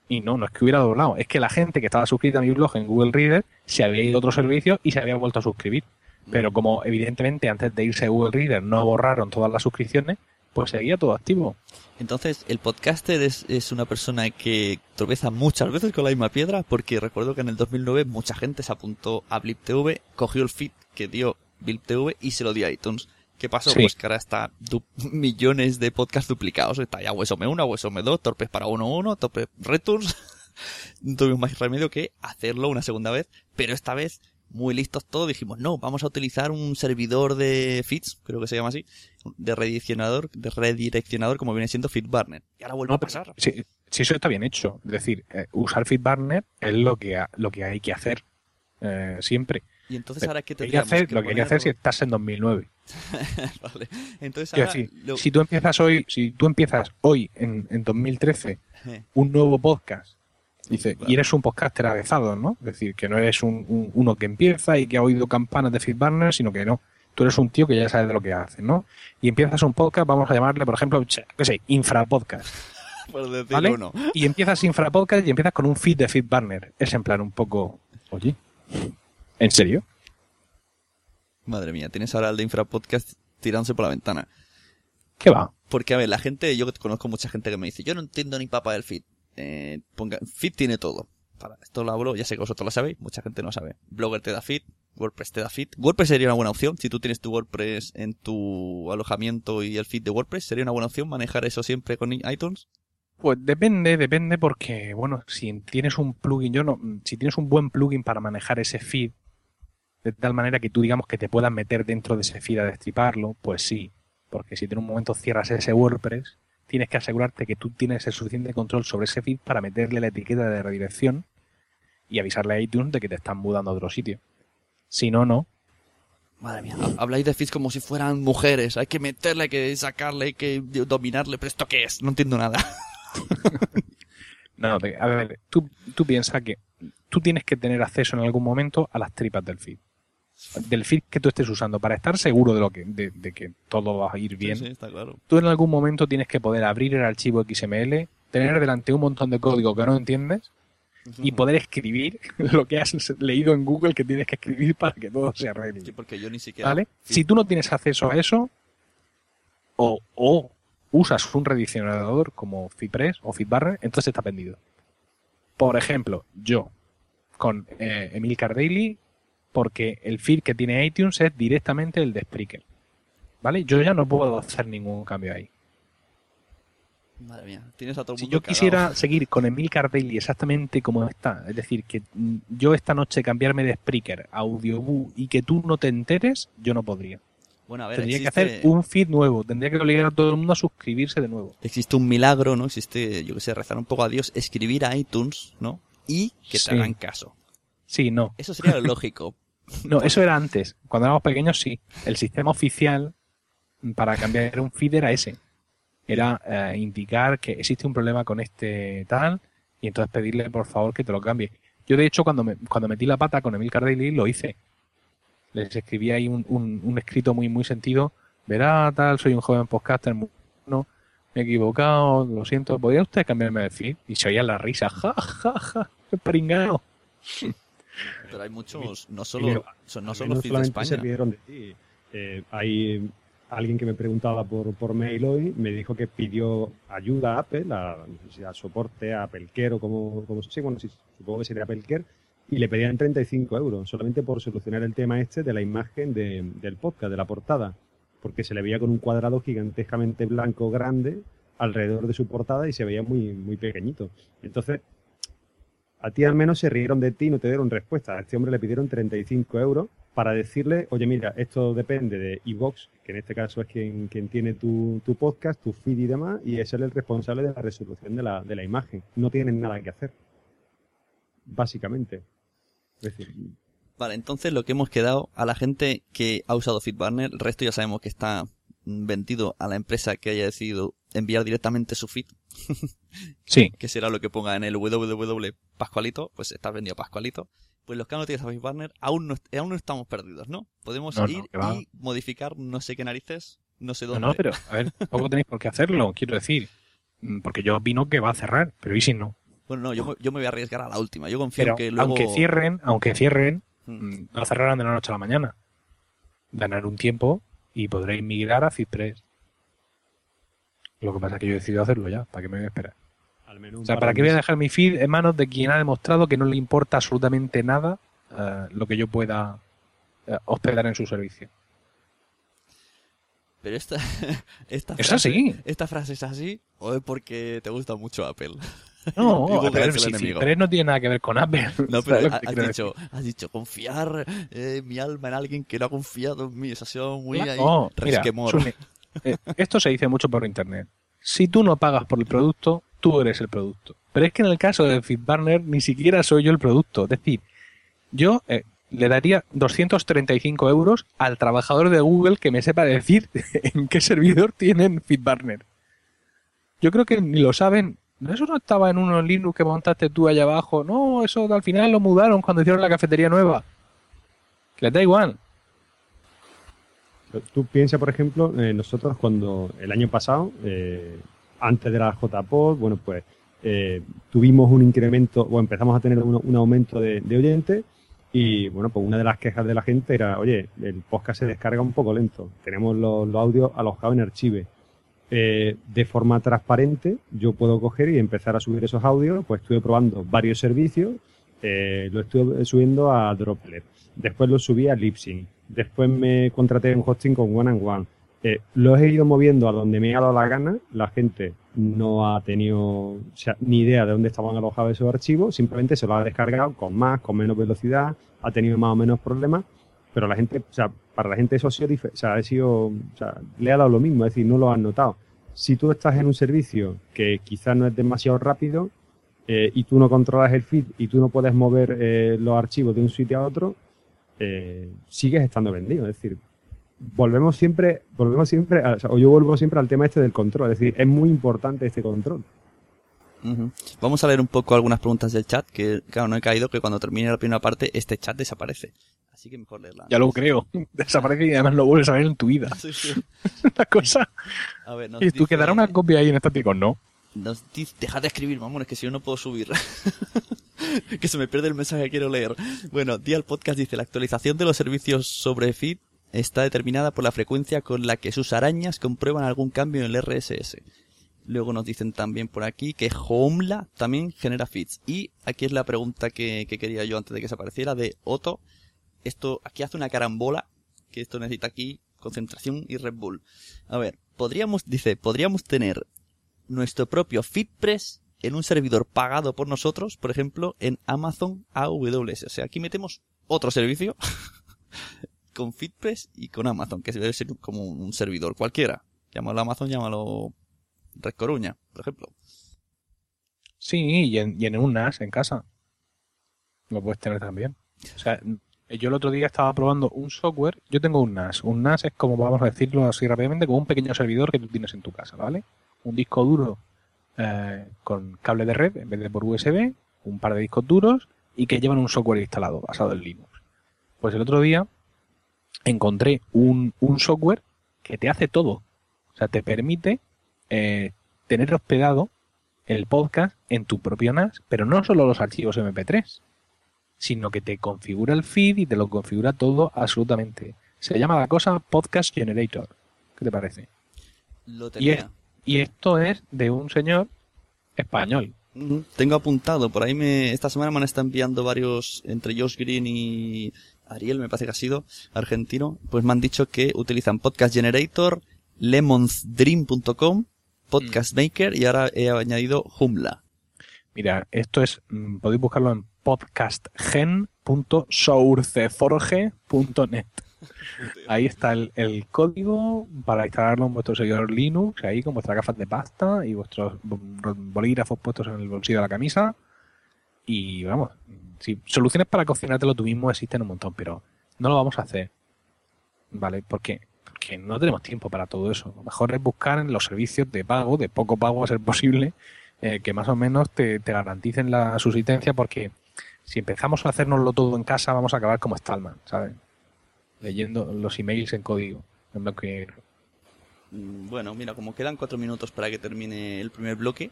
Y no, no es que hubiera doblado, es que la gente que estaba suscrita a mi blog en Google Reader se había ido a otro servicio y se había vuelto a suscribir. Pero como evidentemente antes de irse a Google Reader no borraron todas las suscripciones, pues seguía todo activo. Entonces, el podcaster es, es una persona que tropeza muchas veces con la misma piedra, porque recuerdo que en el 2009 mucha gente se apuntó a Blip TV, cogió el feed que dio Blip TV y se lo dio a iTunes. ¿Qué pasó? Sí. Pues que ahora está millones de podcasts duplicados. Está ya WSOM 1, WSOM 2, Torpes para 1.1, Torpes Returns. no tuvimos más remedio que hacerlo una segunda vez, pero esta vez, muy listos todos, dijimos, no, vamos a utilizar un servidor de feeds, creo que se llama así, de redireccionador, de redireccionador como viene siendo FeedBurner. Y ahora vuelve No, a pasar. Si, si eso está bien hecho, es decir, eh, usar FeedBurner es lo que, ha- lo que hay que hacer eh, siempre. Y entonces ahora que Hay que hacer, lo que hay que hacer si estás en 2009. Vale. Entonces ahora... decir, lo- si tú empiezas hoy, si tú empiezas hoy en, en 2013 Eh, un nuevo podcast, dice, y eres un podcaster avezado, ¿no? Es decir, que no eres un, un- uno que empieza y que ha oído campanas de FeedBurner, sino que no. Tú eres un tío que ya sabe de lo que hace, ¿no? Y empiezas un podcast, vamos a llamarle, por ejemplo, qué sé, Infrapodcast. por decirlo ¿Vale? uno. Y empiezas Infrapodcast y empiezas con un feed de FeedBurner. Es en plan un poco, oye, ¿en serio? Madre mía, tienes ahora el de Infrapodcast tirándose por la ventana. ¿Qué va? Porque, a ver, la gente, yo conozco mucha gente que me dice, yo no entiendo ni papa del feed. Eh, ponga, feed tiene todo. Para esto lo hablo, ya sé que vosotros lo sabéis, mucha gente no sabe. Blogger te da feed, WordPress te da feed. WordPress sería una buena opción, si tú tienes tu WordPress en tu alojamiento y el feed de WordPress, sería una buena opción manejar eso siempre con iTunes. Pues depende, depende porque, bueno, si tienes un plugin, yo no, si tienes un buen plugin para manejar ese feed, de tal manera que tú digamos que te puedas meter dentro de ese feed a destriparlo, pues sí. Porque si en un momento cierras ese WordPress, tienes que asegurarte que tú tienes el suficiente control sobre ese feed para meterle la etiqueta de redirección y avisarle a iTunes de que te están mudando a otro sitio. Si no, no. Madre mía, habláis de feeds como si fueran mujeres. Hay que meterle, hay que sacarle, hay que dominarle. ¿Pero esto qué es? No entiendo nada. No, a ver, tú, tú piensas que tú tienes que tener acceso en algún momento a las tripas del feed. Del feed que tú estés usando para estar seguro de lo que de, de que todo va a ir bien. Sí, sí, está claro. Tú en algún momento tienes que poder abrir el archivo XML, tener delante un montón de código que no entiendes y poder escribir lo que has leído en Google que tienes que escribir para que todo se arregle. Sí, porque yo ni siquiera... ¿Vale? Si tú no tienes acceso a eso, o, o usas un redireccionador como FeedPress o FeedBurner, entonces está vendido. Por ejemplo, yo con eh, Emil Daily, porque el feed que tiene iTunes es directamente el de Spreaker. ¿Vale? Yo ya no puedo hacer ningún cambio ahí. Madre mía, tienes a todo el Si yo quisiera seguir con Emil Daily exactamente como está, es decir, que yo esta noche cambiarme de Spreaker a Audioboo y que tú no te enteres, yo no podría. Bueno, a ver, Tendría existe, que hacer un feed nuevo, tendría que obligar a todo el mundo a suscribirse de nuevo. existe un milagro, ¿no? Existe, yo que sé, rezar un poco a Dios, escribir a iTunes, ¿no? Y que te Sí. hagan caso. Sí, no. Eso sería lo lógico. No, eso era antes. Cuando éramos pequeños, sí. El sistema oficial para cambiar un feed era ese. Era eh, indicar que existe un problema con este tal y entonces pedirle por favor que te lo cambie. Yo, de hecho, cuando, me, cuando metí la pata con Emil Cardelli, lo hice. Les escribí ahí un, un, un escrito muy, muy sentido. Verá, tal, soy un joven podcaster. muy bueno, me he equivocado, lo siento. ¿Podría usted cambiarme de feed? Y se oía la risa. Ja, ja, ja. Qué pringao. Pero hay muchos, no solo, son, no solo de España. de ti. Eh, hay alguien que me preguntaba por, por mail hoy, me dijo que pidió ayuda a Apple, a, a soporte, a Apple o como, como sí, bueno, sí, supongo que sería Apple Care, y le pedían 35 euros solamente por solucionar el tema este de la imagen de- del podcast, de la portada, porque se le veía con un cuadrado gigantescamente blanco grande alrededor de su portada y se veía muy, muy pequeñito. Entonces, a ti al menos se rieron de ti y no te dieron respuesta. A este hombre le pidieron 35 euros para decirle, oye, mira, esto depende de iVox, que en este caso es quien, tiene tu, podcast, tu feed y demás, y es él el responsable de la resolución de la, imagen. No tienen nada que hacer. Básicamente. Es decir, Vale, entonces lo que hemos quedado a la gente que ha usado FeedBurner, el resto ya sabemos que está vendido a la empresa que haya decidido enviar directamente su feed, Sí. que será lo que ponga en el www Pascualito, pues está vendido Pascualito. Pues los que han utilizado FeedBurner aún no, aún no estamos perdidos, ¿no? Podemos No, ir y modificar no sé qué narices, no sé dónde. no, pero a ver, tampoco tenéis por qué hacerlo, quiero decir. Mm, Porque yo opino que va a cerrar, pero ¿y si no? Bueno, no, yo, me- yo me voy a arriesgar a la última. Yo confío Pero en que luego... aunque cierren, aunque cierren, Mm. mm, no cerrarán de la noche a la mañana. Ganar un tiempo y podréis migrar a FitPress. Lo que pasa es que yo he decidido hacerlo ya, ¿para qué me voy a esperar? al menos un O sea, par ¿para qué voy a dejar mi feed en manos de quien ha demostrado que no le importa absolutamente nada eh, lo que yo pueda eh, hospedar en su servicio? Pero esta, esta Es frase, así. Esta frase es así o es porque te gusta mucho Apple. No, es el si no tiene nada que ver con Apple. No, ¿Sabes pero ha- has dicho, has dicho confiar eh, mi alma en alguien que no ha confiado en mí. Eso ha sido muy ahí, No, mira, resquemor. Eh, esto se dice mucho por internet. Si tú no pagas por el producto, tú eres el producto. Pero es que en el caso de FitBurner ni siquiera soy yo el producto. Es decir, yo eh, le daría 235 euros al trabajador de Google que me sepa decir en qué servidor tienen FitBurner. Yo creo que ni lo saben. Eso no estaba en unos Linux que montaste tú allá abajo. No, eso al final lo mudaron cuando hicieron la cafetería nueva. Les da igual. Tú piensas, por ejemplo, eh, nosotros cuando el año pasado, eh, antes de la JPod, bueno, pues eh, tuvimos un incremento o empezamos a tener un, aumento de, oyentes y, bueno, pues una de las quejas de la gente era, oye, el podcast se descarga un poco lento, tenemos los, audios alojados en archive. De forma transparente, yo puedo coger y empezar a subir esos audios, pues estuve probando varios servicios, lo estuve subiendo a Droplet, después lo subí a Libsyn, después me contraté un hosting con One and One. Eh, he ido moviendo a donde me ha dado la gana. La gente no ha tenido o sea, ni idea de dónde estaban alojados esos archivos. Simplemente se los ha descargado con más, con menos velocidad. Ha tenido más o menos problemas. Pero la gente, o sea, para la gente eso ha sido, o sea, ha sido, o sea, le ha dado lo mismo. Es decir, no lo han notado. si tú estás en un servicio que quizás no es demasiado rápido eh, y tú no controlas el feed y tú no puedes mover eh, los archivos de un sitio a otro, eh, sigues estando vendido. Es decir, volvemos siempre, volvemos siempre, a- o yo vuelvo siempre al tema este del control. Es decir, es muy importante este control. Vamos a leer un poco algunas preguntas del chat, que claro, no he caído que cuando termine la primera parte este chat desaparece. Así que mejor leerla. Ya lo creo. Desaparece y además lo vuelves a ver en tu vida. Sí, sí. Una cosa. A ver, nos ¿Y tú dice- quedará una copia ahí en estático? No. Nos dice, dejad de escribir, mamones, que si no, no puedo subir. que se me pierde el mensaje que quiero leer. Bueno, Dial Podcast dice, la actualización de los servicios sobre feed está determinada por la frecuencia con la que sus arañas comprueban algún cambio en el RSS. Luego nos dicen también por aquí que Homela también genera feeds. Y aquí es la pregunta que, que quería yo antes de que se apareciera de Otto. Esto, aquí hace una carambola, que esto necesita aquí concentración y Red Bull. A ver, podríamos, dice, podríamos tener nuestro propio FeedPress en un servidor pagado por nosotros, por ejemplo, en Amazon AWS. O sea, aquí metemos otro servicio con FeedPress y con Amazon, que debe ser como un servidor cualquiera. Llámalo Amazon, llámalo Red Coruña, por ejemplo. Sí, y en, y en un NAS en casa. Lo puedes tener también. O sea, yo el otro día estaba probando un software. Yo tengo un NAS. Un NAS es como, vamos a decirlo así rápidamente, como un pequeño servidor que tú tienes en tu casa, ¿vale? Un disco duro eh, con cable de red en vez de por USB, un par de discos duros y que llevan un software instalado basado en Linux. Pues el otro día encontré un, un software que te hace todo. O sea, te permite eh, tener hospedado el podcast en tu propio NAS, pero no solo los archivos MP3, sino que te configura el feed y te lo configura todo absolutamente. Se llama la cosa Podcast Generator. ¿Qué te parece? Lo Y, tenía. es- y esto es de un señor español. Tengo apuntado, por ahí me, esta semana me han estado enviando varios, entre Josh Green y Ariel, me parece que ha sido, argentino, pues me han dicho que utilizan Podcast Generator, lemonsdream.com, Podcast Maker y ahora he añadido Joomla. Mira, esto es, mm, podéis buscarlo en podcastgen.sourceforge.net. Ahí está el, código para instalarlo en vuestro servidor Linux, ahí con vuestras gafas de pasta y vuestros bo- bolígrafos puestos en el bolsillo de la camisa. Y vamos, si soluciones para cocinártelo tú mismo existen un montón, pero no lo vamos a hacer. ¿Vale? ¿Por qué? Porque no tenemos tiempo para todo eso. Lo mejor es buscar en los servicios de pago, de poco pago a ser posible, eh, que más o menos te, te garanticen la subsistencia, porque si empezamos a hacernoslo todo en casa, vamos a acabar como Stallman, ¿sabes? Leyendo los emails en código, en blanco y negro. Mm, Bueno, mira, como quedan cuatro minutos para que termine el primer bloque,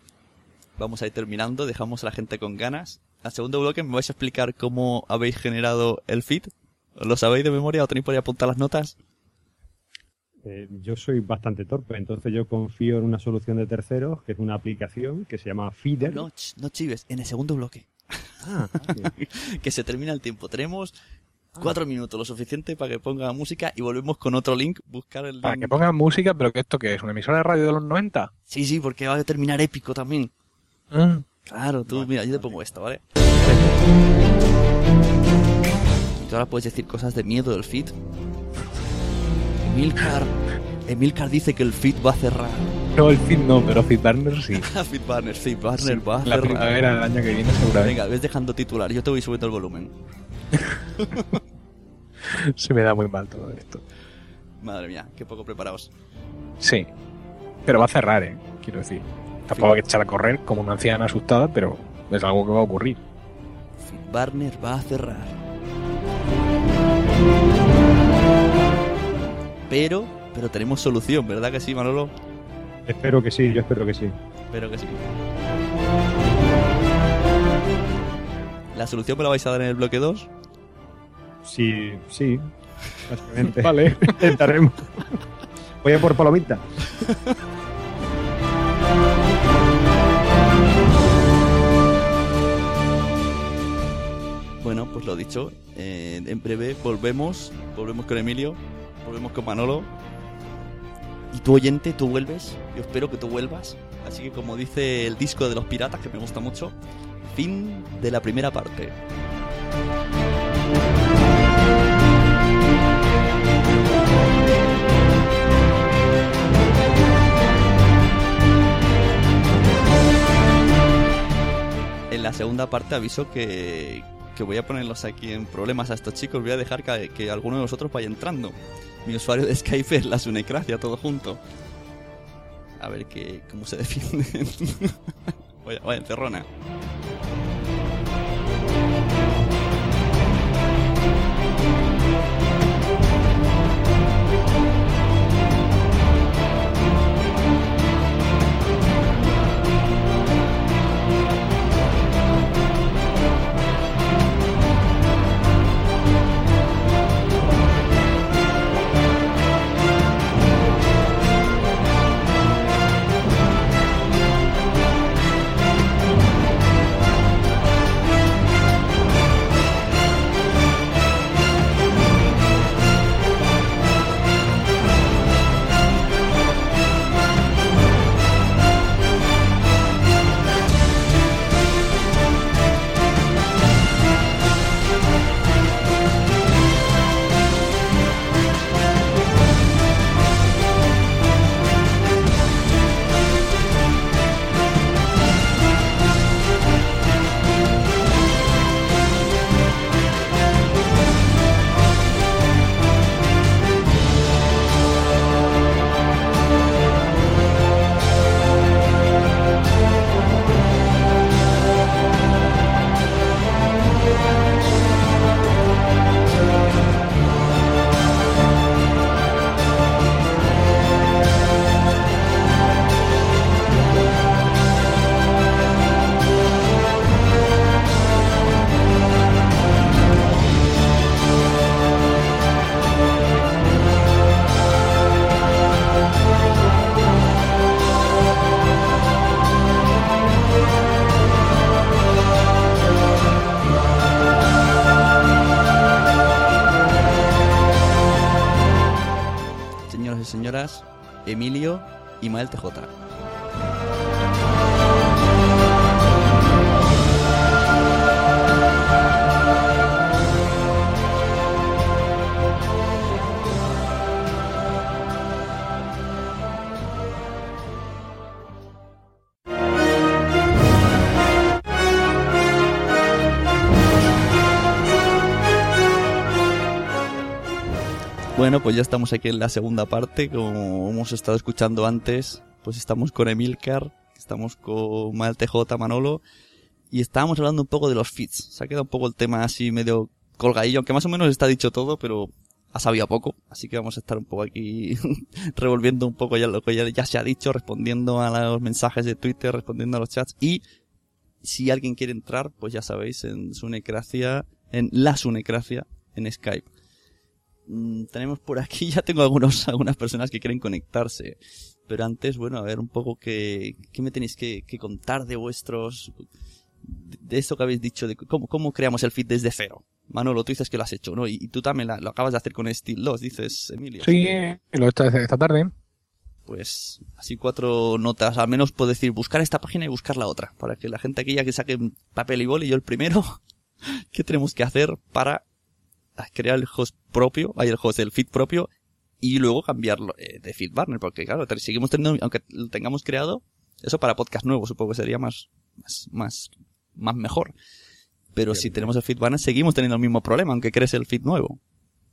vamos a ir terminando, dejamos a la gente con ganas. Al segundo bloque me vais a explicar cómo habéis generado el feed. ¿Lo sabéis de memoria o tenéis por ahí apuntar las notas? Eh, yo soy bastante torpe, entonces yo confío en una solución de terceros, que es una aplicación que se llama Feeder. No, ch, no chives, en el segundo bloque. Ah, vale. que se termina el tiempo. Tenemos cuatro minutos, lo suficiente para que ponga música y volvemos con otro link, buscar el Para link. que pongan música, pero que esto que es una emisora de radio de los 90. Sí, sí, porque va a terminar épico también. Ah, Claro, tú, mira, yo te pongo esto, ¿vale? Y tú ahora puedes decir cosas de miedo del feed. Emilcar, Emilcar dice que el feed va a cerrar. No, el feed no, pero FeedBurner sí. Feedburner, Feedburner va a La cerrar. primavera del año que viene seguramente. Venga, ves dejando titular, yo te voy subiendo el volumen. Se me da muy mal todo esto. Madre mía, qué poco preparados. Sí. Pero va a cerrar, ¿eh? Quiero decir. Tampoco hay que echar a correr como una anciana asustada, pero es algo que va a ocurrir. Feedburner va a cerrar. Pero, pero tenemos solución, ¿verdad que sí, Manolo? espero que sí, yo espero que sí. Espero que sí. ¿La solución me la vais a dar en el bloque 2? Sí, sí, básicamente. Vale. Intentaremos. Voy a por palomita. Bueno, pues lo dicho, eh, en breve volvemos, volvemos con Emilio, volvemos con Manolo. Y tu oyente, tú vuelves, yo espero que tú vuelvas. Así que como dice el disco de los piratas, que me gusta mucho, fin de la primera parte. Segunda parte aviso que, que voy a ponerlos aquí en problemas a estos chicos. Voy a dejar que, que alguno de vosotros vaya entrando. Mi usuario de Skype es la Sunecracia, todo junto. A ver que, cómo se defienden. vaya, vaya encerrona. Y Mael TJ. Pues ya estamos aquí en la segunda parte, como hemos estado escuchando antes, pues estamos con Emilcar, estamos con Mael TJ, Manolo, y estábamos hablando un poco de los feeds. Se ha quedado un poco el tema así medio colgadillo, aunque más o menos está dicho todo, pero ha sabido poco, así que vamos a estar un poco aquí revolviendo un poco ya lo que ya, ya se ha dicho, respondiendo a los mensajes de Twitter, respondiendo a los chats, y si alguien quiere entrar, pues ya sabéis, en Sunecracia, en la Sunecracia, en Skype. Mm, tenemos por aquí, ya tengo algunos, algunas personas que quieren conectarse. Pero antes, bueno, a ver un poco qué, qué me tenéis que, que contar de vuestros, de esto que habéis dicho, de cómo, cómo creamos el feed desde cero. Manolo, tú dices que lo has hecho, ¿no? Y, y tú también la- lo acabas de hacer con Steel 2, dices, Emilio. Sí, lo he hecho esta tarde. Pues así cuatro notas, al menos puedo decir buscar esta página y buscar la otra, para que la gente aquí ya que saque papel y boli, yo el primero, ¿qué tenemos que hacer para crear el host propio, hay el host del feed propio, y luego cambiarlo eh, de feed partner, porque claro, seguimos teniendo, aunque lo tengamos creado, eso para podcast nuevo supongo que sería más, más, más, más mejor. Pero si tenemos el feed partner, seguimos teniendo el mismo problema, aunque crees el feed nuevo.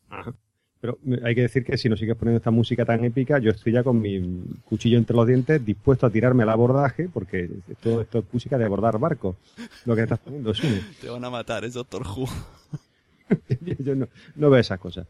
Ajá. Pero me- hay que decir que si nos sigues poniendo esta música tan épica, yo estoy ya con mi cuchillo entre los dientes, dispuesto a tirarme al abordaje, porque esto, esto es música de abordar barcos. Lo que estás poniendo, Sune. Te van a matar, es Doctor Who. yo no, no veo esas cosas.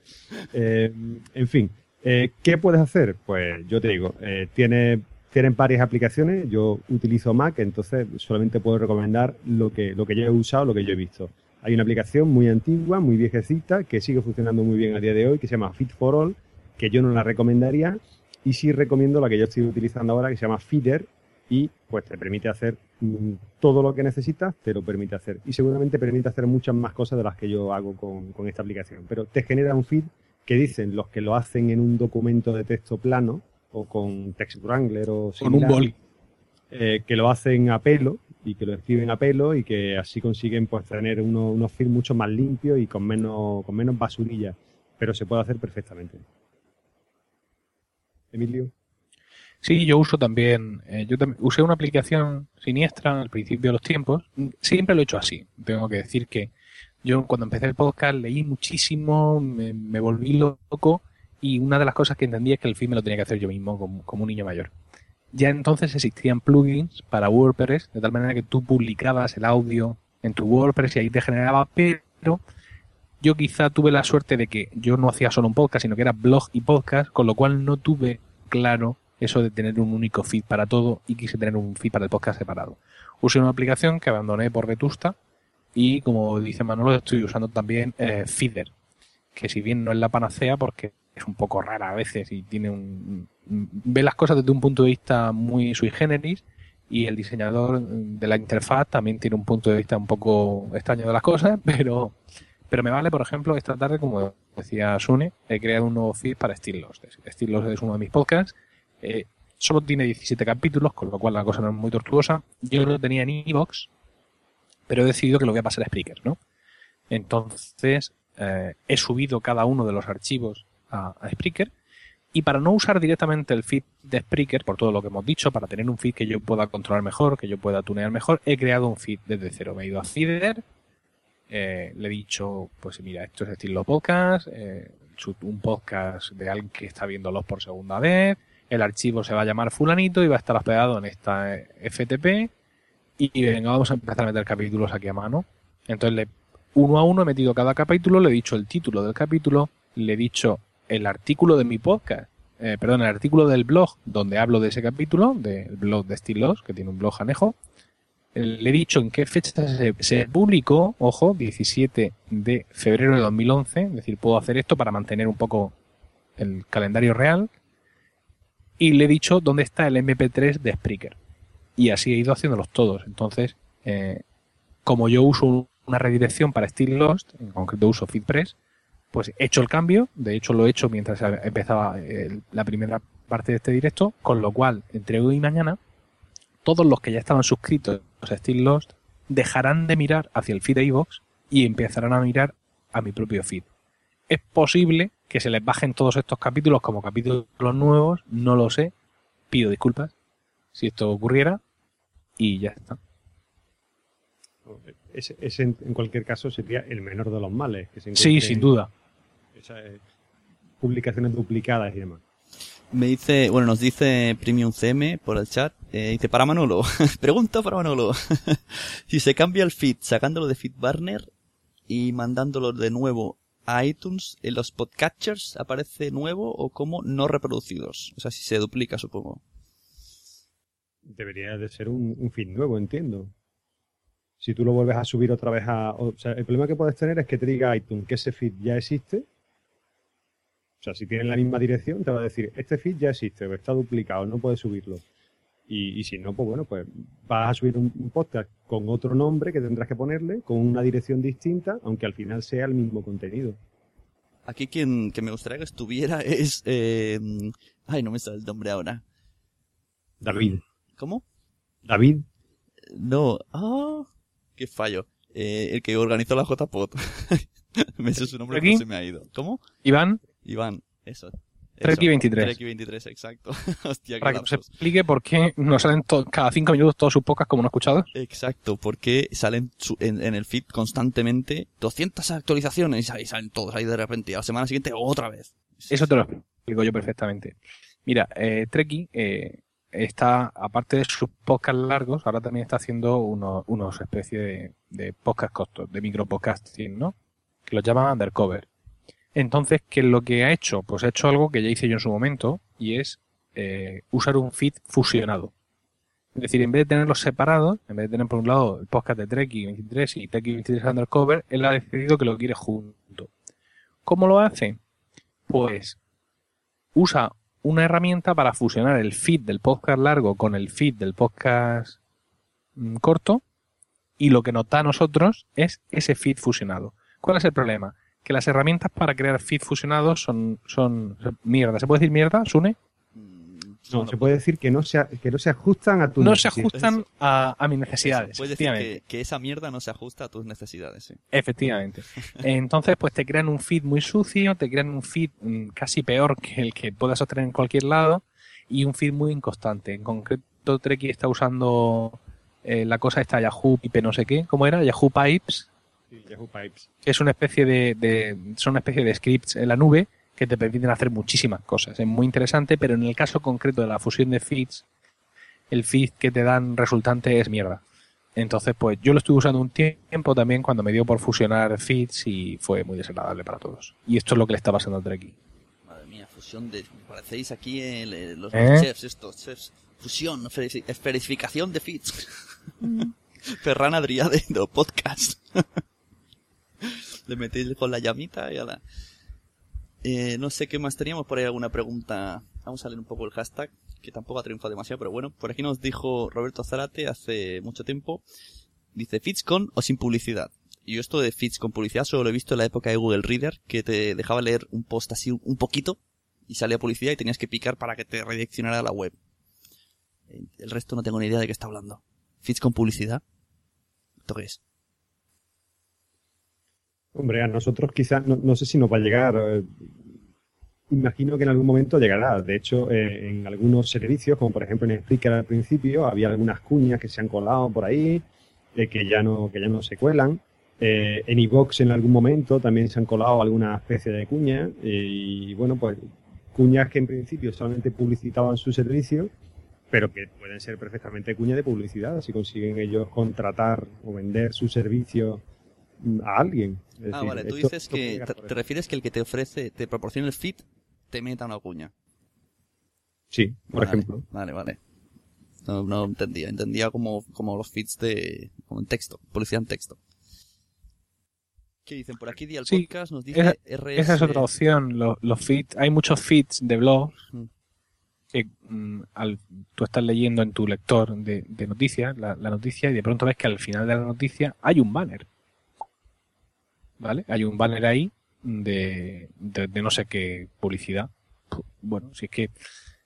Eh, en fin, eh, ¿qué puedes hacer? Pues yo te digo, eh, tiene, tienen varias aplicaciones. Yo utilizo Mac, entonces solamente puedo recomendar lo que, lo que yo he usado, lo que yo he visto. Hay una aplicación muy antigua, muy viejecita, que sigue funcionando muy bien a día de hoy, que se llama Fit for All, que yo no la recomendaría. Y sí recomiendo la que yo estoy utilizando ahora, que se llama Feeder, y pues te permite hacer mm, todo lo que necesitas, te lo permite hacer. Y seguramente permite hacer muchas más cosas de las que yo hago con, con esta aplicación. Pero te genera un feed que dicen los que lo hacen en un documento de texto plano o con Text Wrangler o Con un similar, boli. eh, que lo hacen a pelo y que lo escriben a pelo y que así consiguen pues tener uno- unos feeds mucho más limpios y con menos, con menos basurilla. Pero se puede hacer perfectamente. Emilio. Sí, yo uso también, eh, yo también usé una aplicación siniestra al principio de los tiempos. Siempre lo he hecho así. Tengo que decir que yo cuando empecé el podcast leí muchísimo, me, volví loco y una de las cosas que entendí es que el feed me lo tenía que hacer yo mismo como, como un niño mayor. Ya entonces existían plugins para WordPress, de tal manera que tú publicabas el audio en tu WordPress y ahí te generaba, pero yo quizá tuve la suerte de que yo no hacía solo un podcast, sino que era blog y podcast, con lo cual no tuve claro eso de tener un único feed para todo y quise tener un feed para el podcast separado. Usé una aplicación que abandoné por Vetusta y como dice Manolo estoy usando también eh, Feeder, que si bien no es la panacea porque es un poco rara a veces y tiene un ve las cosas desde un punto de vista muy sui generis y el diseñador de la interfaz también tiene un punto de vista un poco extraño de las cosas, pero pero me vale, por ejemplo, esta tarde, como decía Sune, he creado un nuevo feed para Steel Lost. Steel Lost es uno de mis podcasts eh, solo tiene 17 capítulos, con lo cual la cosa no es muy tortuosa. Yo lo tenía en Evox, pero he decidido que lo voy a pasar a Spreaker, ¿no? Entonces, eh, he subido cada uno de los archivos a, Spreaker. Y para no usar directamente el feed de Spreaker, por todo lo que hemos dicho, para tener un feed que yo pueda controlar mejor, que yo pueda tunear mejor, he creado un feed desde cero. Me he ido a Feeder, eh, le he dicho, pues mira, esto es estilo podcast, un podcast de alguien que está viéndolos por segunda vez, el archivo se va a llamar fulanito y va a estar hospedado en esta FTP y, venga, vamos a empezar a meter capítulos aquí a mano. Entonces, le, uno a uno he metido cada capítulo, le he dicho el título del capítulo, le he dicho el artículo de mi podcast, eh, perdón, el artículo del blog donde hablo de ese capítulo, del blog de Estilos, que tiene un blog anejo. Le he dicho en qué fecha se, se, publicó, ojo, 17 de febrero de 2011, es decir, puedo hacer esto para mantener un poco el calendario real y le he dicho dónde está el MP3 de Spreaker. Y así he ido haciéndolos todos. Entonces, eh, como yo uso una redirección para Steel Lost, en concreto uso FeedPress, pues he hecho el cambio. De hecho, lo he hecho mientras empezaba eh, la primera parte de este directo, con lo cual, entre hoy y mañana, todos los que ya estaban suscritos a Steel Lost dejarán de mirar hacia el feed de y empezarán a mirar a mi propio feed. Es posible que se les bajen todos estos capítulos como capítulos nuevos, no lo sé, pido disculpas si esto ocurriera y ya está. Ese, ese en cualquier caso sería el menor de los males. Que se sí, sin duda. Esas publicaciones duplicadas y demás. Me dice, bueno, nos dice Premium CM por el chat, eh, dice para Manolo, pregunta para Manolo, si se cambia el feed sacándolo de FeedBurner y mandándolo de nuevo a iTunes en los podcatchers aparece nuevo o como no reproducidos. O sea, si se duplica, supongo. Debería de ser un, un feed nuevo, entiendo. Si tú lo vuelves a subir otra vez a... O sea, el problema que puedes tener es que te diga iTunes que ese feed ya existe. O sea, si tienes la misma dirección, te va a decir, este feed ya existe, está duplicado, no puedes subirlo. Y, y, si no, pues bueno, pues vas a subir un, un, podcast con otro nombre que tendrás que ponerle, con una dirección distinta, aunque al final sea el mismo contenido. Aquí quien que me gustaría que estuviera es... Eh, ay, no me sale el nombre ahora. David. ¿Cómo? David. No. Ah, qué fallo. Eh, el que organizó la JPod. me sé su nombre, pero se me ha ido. ¿Cómo? Iván. Iván, eso. Treki 23. Treki 23, exacto. Hostia, Para que nos explique por qué nos salen cada cinco minutos todos sus podcasts como no escuchados. Exacto, porque salen en, en, el feed constantemente 200 actualizaciones y ahí salen todos ahí de repente. Y a la semana siguiente otra vez. Eso te lo explico yo perfectamente. Mira, eh, Treki eh, está, aparte de sus podcasts largos, ahora también está haciendo unos, unos especie de, de podcast costos, de micro podcasting, ¿no? Que los llama Undercover. Entonces, ¿qué es lo que ha hecho? Pues ha hecho algo que ya hice yo en su momento y es eh, usar un feed fusionado. Es decir, en vez de tenerlos separados, en vez de tener por un lado el podcast de Treki 23 y Treki 23 Undercover, él ha decidido que lo quiere junto. ¿Cómo lo hace? Pues usa una herramienta para fusionar el feed del podcast largo con el feed del podcast mmm, corto y lo que nos da a nosotros es ese feed fusionado. ¿Cuál es el problema? Que las herramientas para crear feed fusionados son, son mierda. ¿Se puede decir mierda, Sune? No, bueno, se puede decir que no se, que no se ajustan a tus No se ajustan a, a mis necesidades. Puedes decir que, que, esa mierda no se ajusta a tus necesidades. Sí. Efectivamente. Entonces, pues te crean un feed muy sucio, te crean un feed casi peor que el que puedas obtener en cualquier lado y un feed muy inconstante. En concreto, Treki está usando eh, la cosa esta Yahoo Pipe no sé qué, ¿cómo era? Yahoo Pipes. Sí, Yahoo Pipes. Es una especie de, de, son una especie de scripts en la nube que te permiten hacer muchísimas cosas. Es muy interesante, pero en el caso concreto de la fusión de feeds, el feed que te dan resultante es mierda. Entonces, pues yo lo estuve usando un tiempo también cuando me dio por fusionar feeds y fue muy desagradable para todos. Y esto es lo que le está pasando al Treki. Madre mía, fusión de... Parecéis aquí el, el- los ¿Eh? chefs estos, chefs. Fusión, esferificación de feeds. Ferran Adrià de, de podcast. Le metéis con la llamita y a la... Eh, no sé qué más teníamos por ahí alguna pregunta. Vamos a leer un poco el hashtag, que tampoco ha triunfado demasiado, pero bueno, por aquí nos dijo Roberto Zarate hace mucho tiempo. Dice, feeds con o sin publicidad. Y yo esto de feeds con publicidad solo lo he visto en la época de Google Reader, que te dejaba leer un post así un- un poquito y salía publicidad y tenías que picar para que te redireccionara a la web. Eh, El resto no tengo ni idea de qué está hablando. Feeds con publicidad. ¿Esto qué es? Hombre, a nosotros quizás, no, no sé si nos va a llegar. eh, imagino que en algún momento llegará. De hecho, eh, en algunos servicios, como por ejemplo en Spreaker al principio, había algunas cuñas que se han colado por ahí, eh, que ya no, que ya no se cuelan. Eh, en iVox en algún momento también se han colado alguna especie de cuñas. y bueno, pues cuñas que en principio solamente publicitaban su servicio, pero que pueden ser perfectamente cuñas de publicidad si consiguen ellos contratar o vender su servicio a alguien. Es Ah, decir, vale, tú esto- dices esto que te, refieres que el que te ofrece, te proporciona el feed, te meta una cuña. Sí, por Vale, ejemplo. Vale, vale. No, no entendía, entendía como, como los feeds de, como en texto, publicidad en texto. ¿Qué dicen? Por aquí Dial Sí, Podcast nos dice Esa, RS. esa es otra opción. Los, los feeds, hay muchos feeds de blogs Mm. que mm, al, tú estás leyendo en tu lector de, de noticias la, la noticia y de pronto ves que al final de la noticia hay un banner. ¿Vale? Hay un banner ahí de, de, no sé qué publicidad. Bueno, si es que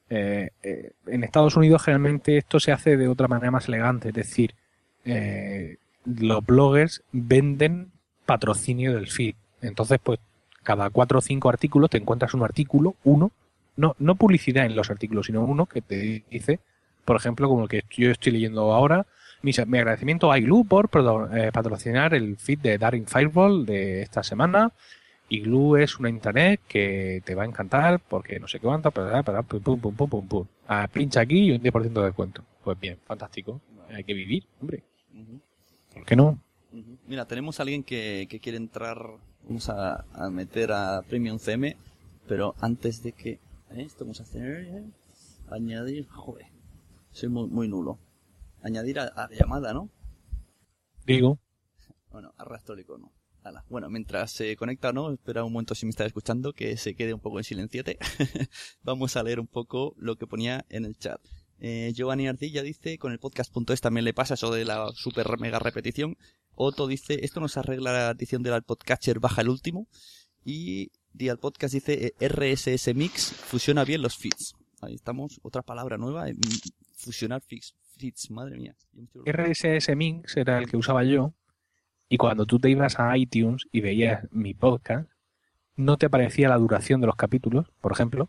eh, eh, en Estados Unidos generalmente esto se hace de otra manera más elegante, es decir, eh, los bloggers venden patrocinio del feed. Entonces, pues cada cuatro o cinco artículos te encuentras un artículo, uno, no, no publicidad en los artículos, sino uno que te dice, por ejemplo, como el que yo estoy leyendo ahora, mi, mi agradecimiento a Igloo por eh, patrocinar el feed de Daring Fireball de esta semana. Igloo es una intranet que te va a encantar porque no sé qué cuánto, pero, pum, pum, pum, pum, pum, pum. Ah, pincha aquí y un 10% de descuento. Pues bien, fantástico. Hay que vivir, hombre. Ujú, ¿Por qué no? ujú. Mira, tenemos a alguien que, que quiere entrar, vamos a, a meter a Premium CM, pero antes de que... ¿eh? Esto vamos a hacer... ¿eh? Añadir... Joder, soy muy, muy nulo. Añadir a, a llamada, ¿no? Digo, Bueno, arrastro el icono. Ala. Bueno, mientras se conecta, ¿no? Espera un momento si me está escuchando, que se quede un poco en silenciete. Vamos a leer un poco lo que ponía en el chat. Eh, Giovanni Ardilla dice, con el podcast.es también le pasa eso de la super mega repetición. Otto dice, esto nos arregla la edición del podcatcher, baja el último. Y Dial Podcast dice, eh, RSS Mix fusiona bien los feeds. Ahí estamos, otra palabra nueva, eh, fusionar feeds. Madre mía. RSS Mix era el que usaba yo. Y cuando tú te ibas a iTunes y veías mi podcast, no te aparecía la duración de los capítulos, por ejemplo.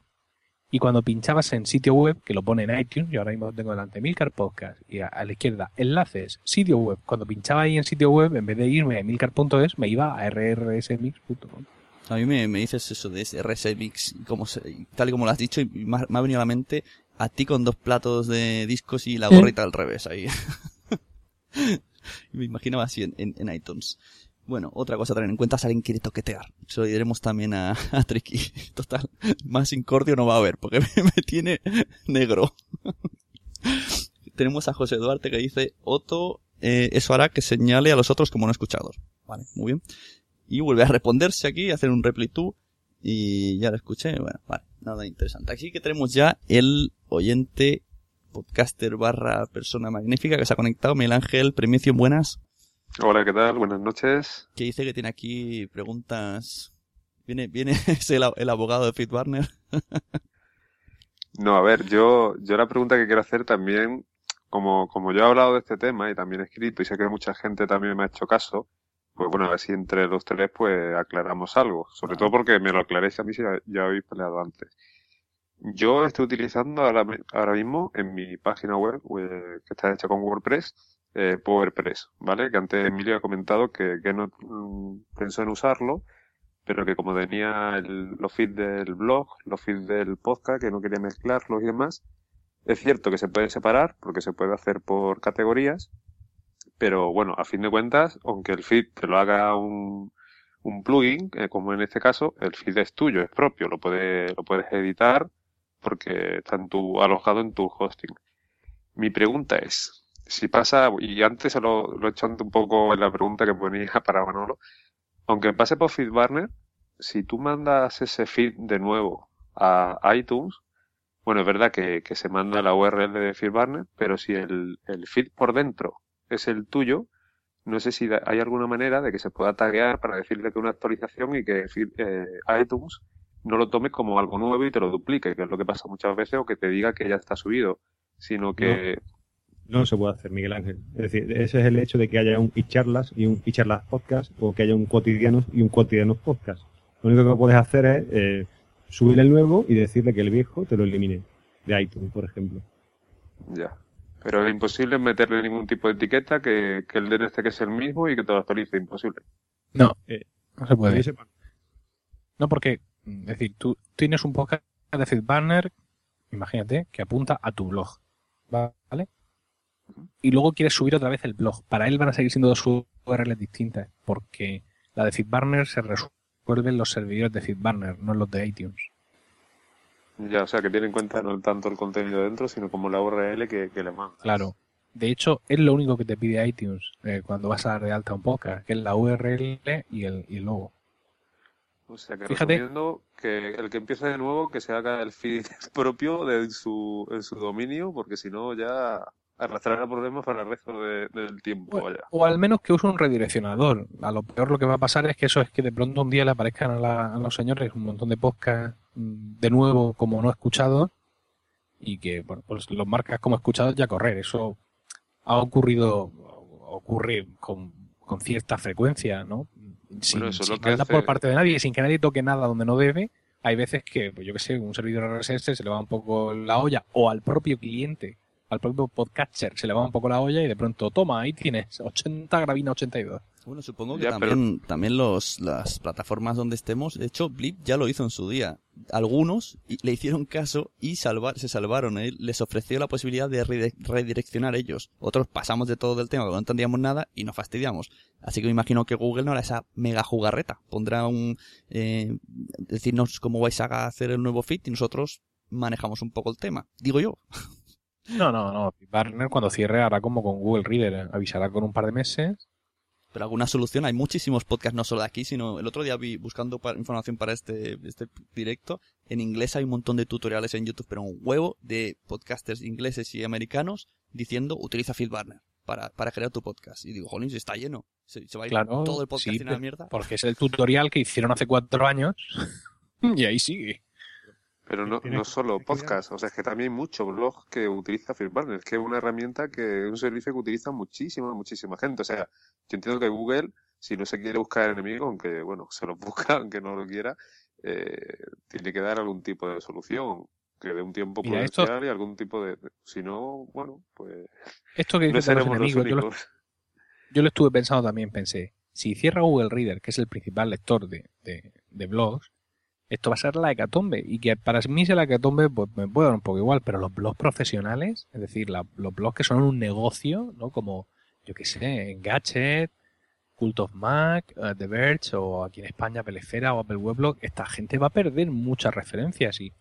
Y cuando pinchabas en sitio web, que lo pone en iTunes, yo ahora mismo tengo delante Milcar Podcast, y a, a la izquierda enlaces, sitio web. Cuando pinchaba ahí en sitio web, en vez de irme a milcar.es, me iba a rrsmix.com. A mí me, me dices eso de ese RS Mix, como se- tal y como lo has dicho, y me ha, me ha venido a la mente a ti con dos platos de discos y la gorrita al revés ahí. me imaginaba así en, en- en iTunes. Bueno, otra cosa a tener en cuenta es alguien quiere toquetear. Se lo diremos también a, a Tricky. Total, más incordio no va a haber, porque me, me tiene negro. Tenemos a José Duarte que dice, Otto, eh, eso hará que señale a los otros como no escuchados. Vale, muy bien y vuelve a responderse aquí, a hacer un reply to, y ya lo escuché, bueno, vale, nada interesante. Así que tenemos ya el oyente podcaster barra persona magnífica que se ha conectado, Miguel Ángel, Premicio Buenas, Hola, ¿qué tal? Buenas noches. que dice que tiene aquí preguntas, viene, viene, es el, el abogado de Fit Warner. No, a ver, yo, yo la pregunta que quiero hacer también, como, como yo he hablado de este tema y también he escrito y sé que mucha gente también me ha hecho caso, pues bueno, a ver si entre los tres pues aclaramos algo. Sobre todo porque me lo aclaréis a mí si ya, ya habéis peleado antes. Yo estoy utilizando ahora, ahora mismo en mi página web, eh, que está hecha con WordPress, eh, PowerPress, ¿vale? Que antes Emilio ha comentado que, que no mm, pensó en usarlo, pero que como tenía el, los feeds del blog, los feeds del podcast, que no quería mezclarlos y demás, es cierto que se puede separar, porque se puede hacer por categorías, pero bueno, a fin de cuentas, aunque el feed te lo haga un, un plugin, eh, como en este caso, el feed es tuyo, es propio, lo, puede, lo puedes editar porque está en tu, alojado en tu hosting. Mi pregunta es, si pasa, y antes lo, lo he hecho un poco en la pregunta que ponía para Manolo, aunque pase por FeedBurner, si tú mandas ese feed de nuevo a iTunes, bueno, es verdad que, que se manda la URL de FeedBurner, pero si el, el feed por dentro es el tuyo, no sé si hay alguna manera de que se pueda taguear para decirle que una actualización y que eh, iTunes no lo tome como algo nuevo y te lo duplique, que es lo que pasa muchas veces, o que te diga que ya está subido, sino que... No, se puede hacer, Miguel Ángel. Es decir, ese es el hecho de que haya un charlas y un charlas podcast, o que haya un cotidianos y un cotidianos podcast. Lo único que puedes hacer es eh, subir el nuevo y decirle que el viejo te lo elimine de iTunes, por ejemplo. Ya. Pero es imposible meterle ningún tipo de etiqueta que, que el DNS este que es el mismo y que te lo actualice. Imposible. No, eh, no se puede. No, porque es decir, tú tienes un podcast de FeedBurner, imagínate, que apunta a tu blog, ¿vale? Y luego quieres subir otra vez el blog. Para él van a seguir siendo dos URLs distintas, porque la de FeedBurner se resuelve en los servidores de FeedBurner, no en los de iTunes. Ya, o sea, que tiene en cuenta no tanto el contenido dentro, sino como la URL que, le manda. Claro. De hecho, es lo único que te pide iTunes eh, cuando vas a dar de alta un podcast, que es la URL y el, y el logo. O sea que Fíjate. que el que empiece de nuevo que se haga el feed propio de su, en su dominio, porque si no ya arrastrará problemas para el resto del tiempo. O, al menos que use un redireccionador. A lo peor lo que va a pasar es que eso es que de pronto un día le aparezcan a, los señores un montón de podcasts de nuevo como no escuchados y que bueno, pues los marcas como escuchados ya correr. Eso ha ocurrido, ocurre con, con cierta frecuencia, ¿no? sin, por parte de nadie, sin que nadie toque nada donde no debe, hay veces que, pues yo que sé, un servidor RSS se le va un poco la olla, o al propio cliente, al propio podcatcher se le va un poco la olla y de pronto, toma, ahí tienes 80 gravina 82. Bueno, supongo que también, también los, las plataformas donde estemos, de hecho, Blip ya lo hizo en su día. Algunos le hicieron caso y salvar, se salvaron. ¿eh? Les ofreció la posibilidad de redireccionar ellos. Otros pasamos de todo el tema, no entendíamos nada y nos fastidiamos. Así que me imagino que Google no hará esa mega jugarreta. Pondrá un, eh, decirnos cómo vais a hacer el nuevo fit y nosotros manejamos un poco el tema. Digo yo. No, no, no. Partner cuando cierre hará como con Google Reader. ¿eh? Avisará con un par de meses pero alguna solución. Hay muchísimos podcasts, no solo de aquí, sino el otro día vi buscando información para este, este directo. En inglés hay un montón de tutoriales en YouTube, pero un huevo de podcasters ingleses y americanos diciendo utiliza FeedBurner para, para crear tu podcast. Y digo, jolín, está lleno. Se, va a ir todo el podcast en la mierda. Porque es el tutorial que hicieron hace cuatro años y ahí sigue. Pero no, no solo podcast, o sea, es que también hay mucho blog que utiliza FeedBurner, que es una herramienta que es un servicio que utiliza muchísima, muchísima gente. O sea, yo entiendo que Google, si no se quiere buscar enemigos, aunque, bueno, se los busca, aunque no lo quiera, eh, tiene que dar algún tipo de solución que dé un tiempo prudencial y algún tipo de, si no, bueno, pues esto que no seremos los yo, lo, yo, lo, estuve pensando también, pensé, si cierra Google Reader, que es el principal lector de, de, de blogs, esto va a ser la hecatombe. Y que para mí sea la hecatombe, pues me puede dar un poco igual, pero los blogs profesionales, es decir, los blogs que son un negocio, ¿no? Como, yo qué sé, Engadget, Cult of Mac, uh, The Verge, o aquí en España Pelefera o Apple Weblog, esta gente va a perder muchas referencias. Y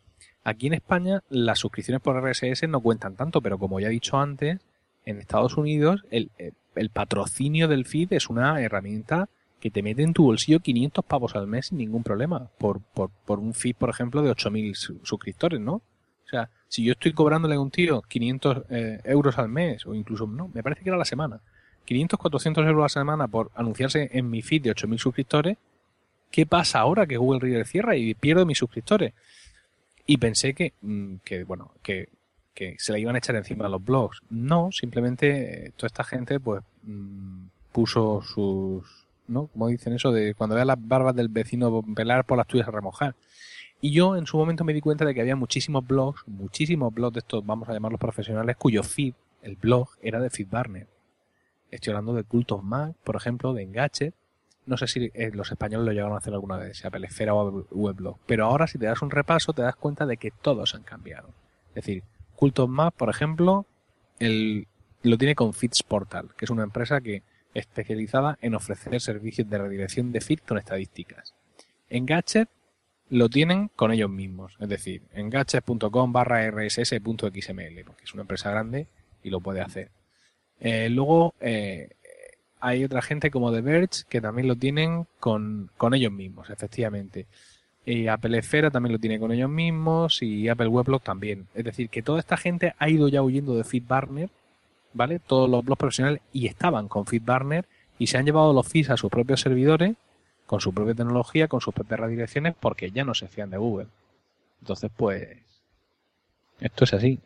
aquí en España las suscripciones por RSS no cuentan tanto, pero como ya he dicho antes, en Estados Unidos el, el patrocinio del feed es una herramienta que te mete en tu bolsillo 500 pavos al mes sin ningún problema, por, por, por un feed, por ejemplo, de 8.000 suscriptores, ¿no? O sea, si yo estoy cobrándole a un tío 500 eh, euros al mes, o incluso, no, me parece que era la semana, 500, 400 euros a la semana por anunciarse en mi feed de 8.000 suscriptores, ¿qué pasa ahora que Google Reader cierra y pierdo mis suscriptores? Y pensé que, mm, que bueno, que, que se la iban a echar encima a los blogs. No, simplemente eh, toda esta gente pues mm, puso sus ¿no? Como dicen eso de cuando veas las barbas del vecino pelar por las tuyas a remojar. Y yo en su momento me di cuenta de que había muchísimos blogs, muchísimos blogs de estos, vamos a llamarlos profesionales, cuyo feed, el blog, era de FeedBurner. Estoy hablando de Cult of por ejemplo, de Engadget. No sé si eh, los españoles lo llegaron a hacer alguna vez, Apple Esfera o Weblog. Pero ahora si te das un repaso te das cuenta de que todos han cambiado. Es decir, Cult of por ejemplo, el, lo tiene con Feeds Portal, que es una empresa que especializada en ofrecer servicios de redirección de feed con estadísticas. Engadget lo tienen con ellos mismos, es decir, en gadget.com barra rss.xml, porque es una empresa grande y lo puede hacer. Eh, luego eh, hay otra gente como The Verge que también lo tienen con, con ellos mismos, efectivamente. Y Apple Esfera también lo tiene con ellos mismos y Apple Weblog también. Es decir, que toda esta gente ha ido ya huyendo de FeedBurner, ¿vale? Todos los blogs profesionales y estaban con FeedBurner y se han llevado los feeds a sus propios servidores con su propia tecnología, con sus propias redirecciones, porque ya no se fían de Google. Entonces, pues, esto es así.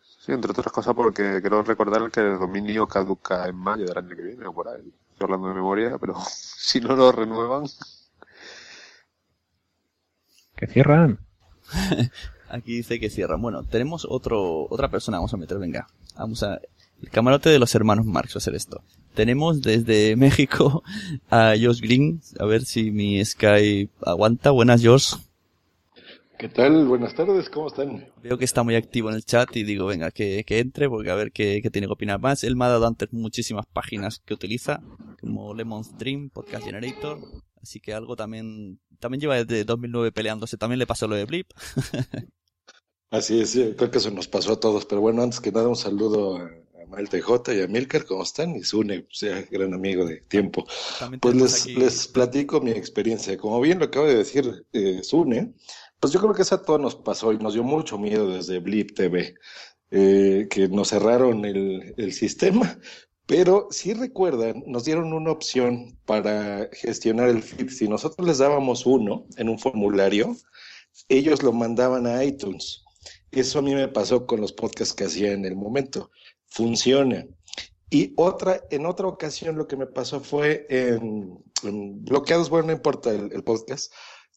Sí, entre otras cosas porque quiero recordar que el dominio caduca en mayo del año que viene o por ahí. Estoy hablando de memoria, pero si no lo renuevan. Que cierran. Aquí dice que cierran. Bueno, tenemos otro, otra persona, vamos a meter, venga. Vamos a, el camarote de los hermanos Marx va a hacer esto. Tenemos desde México a Josh Green, a ver si mi Sky aguanta. Buenas, Josh. ¿Qué tal? Buenas tardes, ¿cómo están? Veo que está muy activo en el chat y digo, venga, que, que entre, porque a ver qué, qué, tiene que opinar más. Él me ha dado antes muchísimas páginas que utiliza, como Lemon Stream, Podcast Generator, así que algo también, también lleva desde 2009 peleándose, también le pasó lo de Blip. así es, creo que eso nos pasó a todos, pero bueno, antes que nada un saludo a, Mael TJ y a Milker, ¿cómo están? Y Sune, sea gran amigo de tiempo. Pues les, les platico mi experiencia. Como bien lo acaba de decir eh, Sune, pues yo creo que eso a todos nos pasó y nos dio mucho miedo desde Blip TV, eh, que nos cerraron el, el sistema, pero si recuerdan, nos dieron una opción para gestionar el feed. Si nosotros les dábamos uno en un formulario, ellos lo mandaban a iTunes. Eso a mí me pasó con los podcasts que hacía en el momento. Funciona. Y otra, en otra ocasión lo que me pasó fue en, bloqueados, bueno, no importa el, podcast,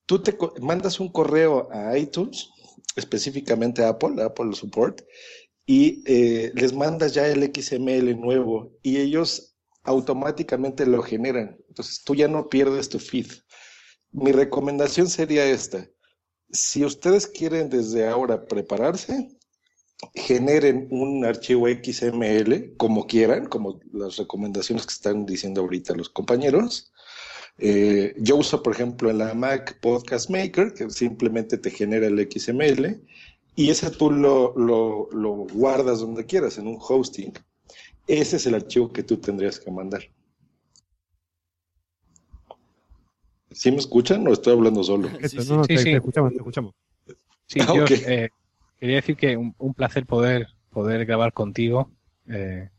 tú te mandas un correo a iTunes, específicamente a Apple, Apple Support, y eh, les mandas ya el XML nuevo y ellos automáticamente lo generan. Entonces tú ya no pierdes tu feed. Mi recomendación sería esta. Si ustedes quieren desde ahora prepararse, generen un archivo XML como quieran, como las recomendaciones que están diciendo ahorita los compañeros, eh, yo uso, por ejemplo, la Mac Podcast Maker, que simplemente te genera el XML, y ese tú lo, lo guardas donde quieras, en un hosting. Ese es el archivo que tú tendrías que mandar. ¿Sí me escuchan o estoy hablando solo? Sí, sí, no, te, escuchamos, te escuchamos. Sí, ah, yo eh, quería decir que un, un, placer poder, poder grabar contigo. Eh,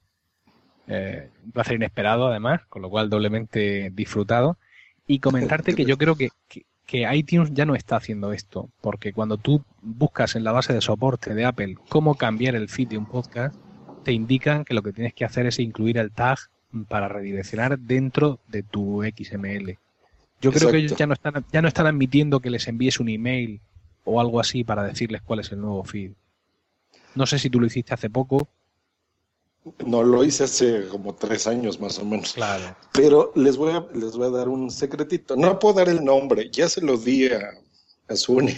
eh, un placer inesperado, además, con lo cual doblemente disfrutado y comentarte que yo creo que, que, iTunes ya no está haciendo esto, porque cuando tú buscas en la base de soporte de Apple cómo cambiar el feed de un podcast, te indican que lo que tienes que hacer es incluir el tag para redireccionar dentro de tu XML. Yo creo que ellos ya no están ya no están admitiendo que les envíes un email o algo así para decirles cuál es el nuevo feed. No sé si tú lo hiciste hace poco, no lo hice hace como tres años más o menos. Claro. Pero les voy a, les voy a dar un secretito. No puedo dar el nombre, ya se lo di a, a Suni.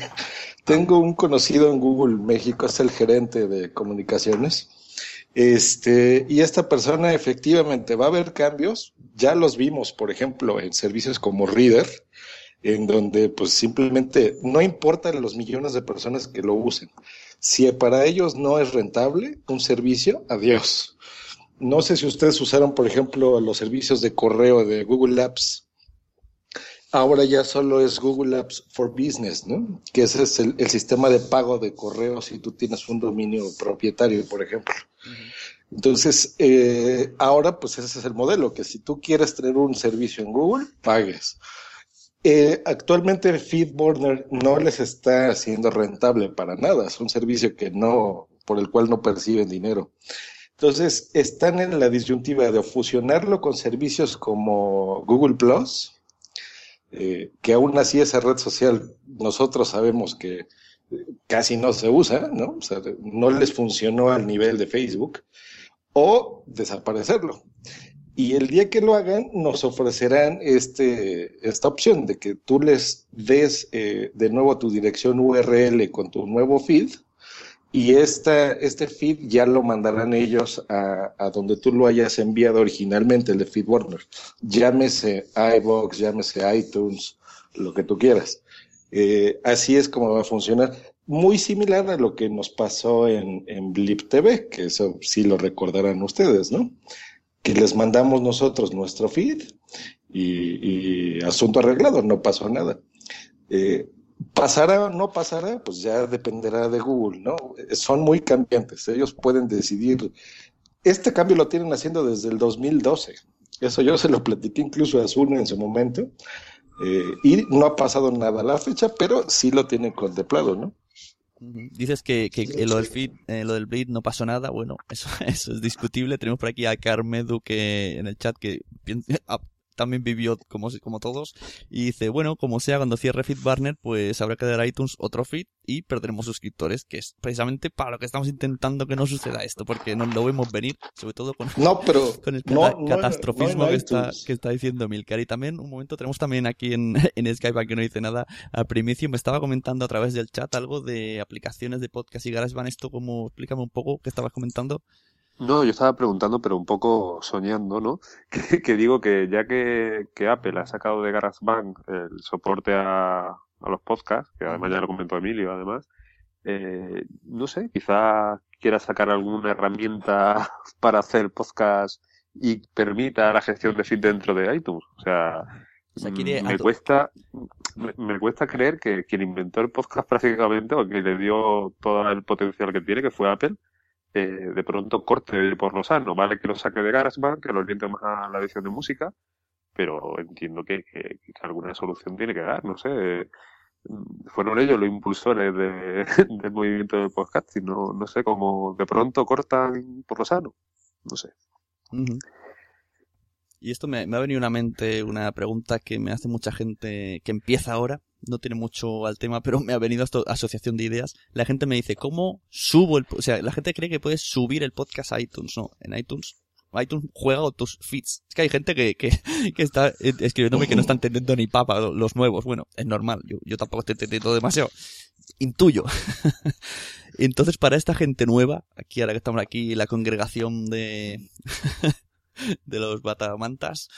Tengo un conocido en Google México, es el gerente de comunicaciones. Este, y esta persona efectivamente va a haber cambios. Ya los vimos, por ejemplo, en servicios como Reader, en donde pues simplemente no importan los millones de personas que lo usen. Si para ellos no es rentable un servicio, adiós. No sé si ustedes usaron, por ejemplo, los servicios de correo de Google Apps. Ahora ya solo es Google Apps for Business, ¿no? Que ese es el, sistema de pago de correo si tú tienes un dominio propietario, por ejemplo. Entonces, eh, ahora pues ese es el modelo, que si tú quieres tener un servicio en Google, pagues. Eh, actualmente FeedBurner no les está haciendo rentable para nada, es un servicio que no, por el cual no perciben dinero. Entonces, están en la disyuntiva de fusionarlo con servicios como Google Plus, eh, que aún así esa red social nosotros sabemos que casi no se usa, ¿no? O sea, no les funcionó al nivel de Facebook, o desaparecerlo. Y el día que lo hagan, nos ofrecerán este, esta opción de que tú les des eh, de nuevo tu dirección URL con tu nuevo feed y esta, este feed ya lo mandarán ellos a, a, donde tú lo hayas enviado originalmente, el de Feed Warner. Llámese iBox, llámese iTunes, lo que tú quieras. Eh, así es como va a funcionar. Muy similar a lo que nos pasó en, en Blip TV, que eso sí lo recordarán ustedes, ¿no? Que les mandamos nosotros nuestro feed y, y asunto arreglado, no pasó nada. Eh, ¿Pasará o no pasará? Pues ya dependerá de Google, ¿no? Son muy cambiantes, ellos pueden decidir. Este cambio lo tienen haciendo desde el 2012. Eso yo se lo platiqué incluso a Azul en su momento. Eh, y no ha pasado nada a la fecha, pero sí lo tienen contemplado, ¿no? Dices que, que lo del feed, eh, lo del bleed no pasó nada. Bueno, eso, eso es discutible. Tenemos por aquí a Carmedu que en el chat que también vivió como, como todos y dice, bueno, como sea, cuando cierre FeedBurner, pues habrá que dar iTunes otro feed y perderemos suscriptores, que es precisamente para lo que estamos intentando que no suceda esto, porque no lo vemos venir, sobre todo con, no, pero con el catastrofismo que, está, que está diciendo Milcar. Y también, un momento, tenemos también aquí en, en Skype, aquí no dice nada, a Primicio me estaba comentando a través del chat algo de aplicaciones de podcast y GarageBand, esto como, explícame un poco, ¿qué estabas comentando? No, yo estaba preguntando, pero un poco soñando, ¿no? Que, digo que ya que, que, Apple ha sacado de GarageBand el soporte a, a los podcasts, que además ya lo comentó Emilio, además, eh, no sé, quizá quiera sacar alguna herramienta para hacer podcast y permita la gestión de feed dentro de iTunes. O sea, mm, me cuesta me, me, cuesta creer que quien inventó el podcast prácticamente o que le dio todo el potencial que tiene, que fue Apple, eh, de pronto corte por lo sano. Vale que lo saque de GarageBand, que lo oriente más a la edición de música, pero entiendo que, que, alguna solución tiene que dar, no sé. Fueron ellos los impulsores de, del movimiento del podcast y no, no sé, cómo de pronto cortan por lo sano. No sé. Y esto me, me, ha venido a una mente una pregunta que me hace mucha gente que empieza ahora. No tiene mucho al tema, pero me ha venido esta asociación de ideas. La gente me dice, ¿cómo subo el... O sea, la gente cree que puedes subir el podcast a iTunes. No, en iTunes iTunes juega tus feeds. Es que hay gente que, que, que está escribiéndome que no está entendiendo ni papa los nuevos. Bueno, es normal. Yo, yo tampoco estoy entendiendo demasiado. Intuyo. Entonces, para esta gente nueva, aquí ahora que estamos aquí, la congregación de, de los batamantas.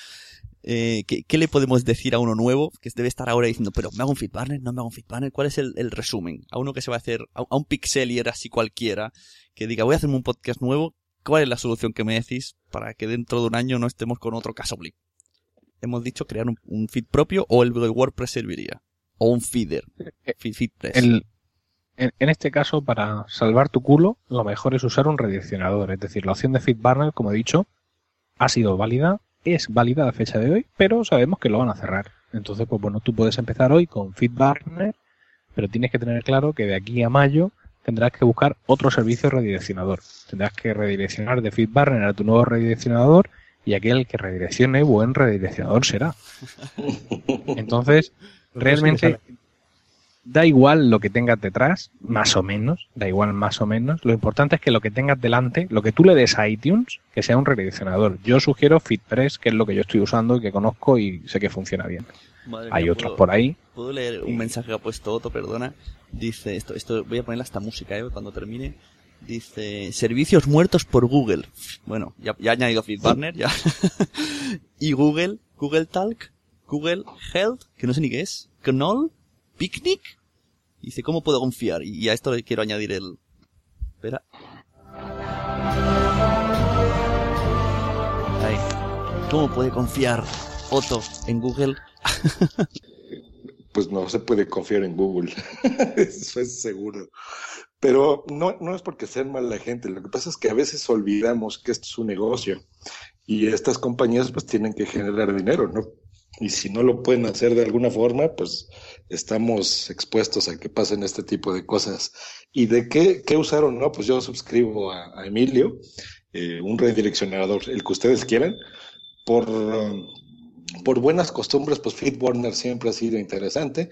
Eh, ¿qué, le podemos decir a uno nuevo que debe estar ahora diciendo, pero me hago un feedbanner, no me hago un feedbanner? ¿Cuál es el, resumen? A uno que se va a hacer, a, un pixelier así cualquiera, que diga, voy a hacerme un podcast nuevo, ¿cuál es la solución que me decís para que dentro de un año no estemos con otro caso blip? Hemos dicho crear un, feed propio o el WordPress serviría. O un feeder. Eh, feedpress. El, en, en, este caso, para salvar tu culo, lo mejor es usar un redireccionador. Es decir, la opción de feedbanner, como he dicho, ha sido válida, es válida a fecha de hoy, pero sabemos que lo van a cerrar. Entonces, pues bueno, tú puedes empezar hoy con FeedBurner, pero tienes que tener claro que de aquí a mayo tendrás que buscar otro servicio redireccionador. Tendrás que redireccionar de FeedBurner a tu nuevo redireccionador y aquel que redireccione buen redireccionador será. Entonces, realmente da igual lo que tengas detrás, más o menos, da igual más o menos. Lo importante es que lo que tengas delante, lo que tú le des a iTunes, que sea un redireccionador. Yo sugiero FitPress, que es lo que yo estoy usando y que conozco y sé que funciona bien. Hay otros por ahí. ¿Puedo leer un mensaje que ha puesto Otto, perdona? Dice, esto, esto voy a ponerle hasta música, ¿eh? Cuando termine. Dice, servicios muertos por Google. Bueno, ya, ya ha añadido FitBurner, ya. y Google, Google Talk, Google Health, que no sé ni qué es. Knoll, Picnic. Y dice, ¿cómo puedo confiar? Y a esto le quiero añadir el... Espera. Ahí. ¿Cómo puede confiar Otto en Google? pues no se puede confiar en Google. Eso es seguro. Pero no, no es porque sean mala gente. Lo que pasa es que a veces olvidamos que esto es un negocio. Y estas compañías pues tienen que generar dinero, ¿no? Y si no lo pueden hacer de alguna forma, pues estamos expuestos a que pasen este tipo de cosas. ¿Y de qué, qué usaron? No, pues yo suscribo a, Emilio, eh, un redireccionador, el que ustedes quieran. Por, por buenas costumbres, pues FeedBurner siempre ha sido interesante.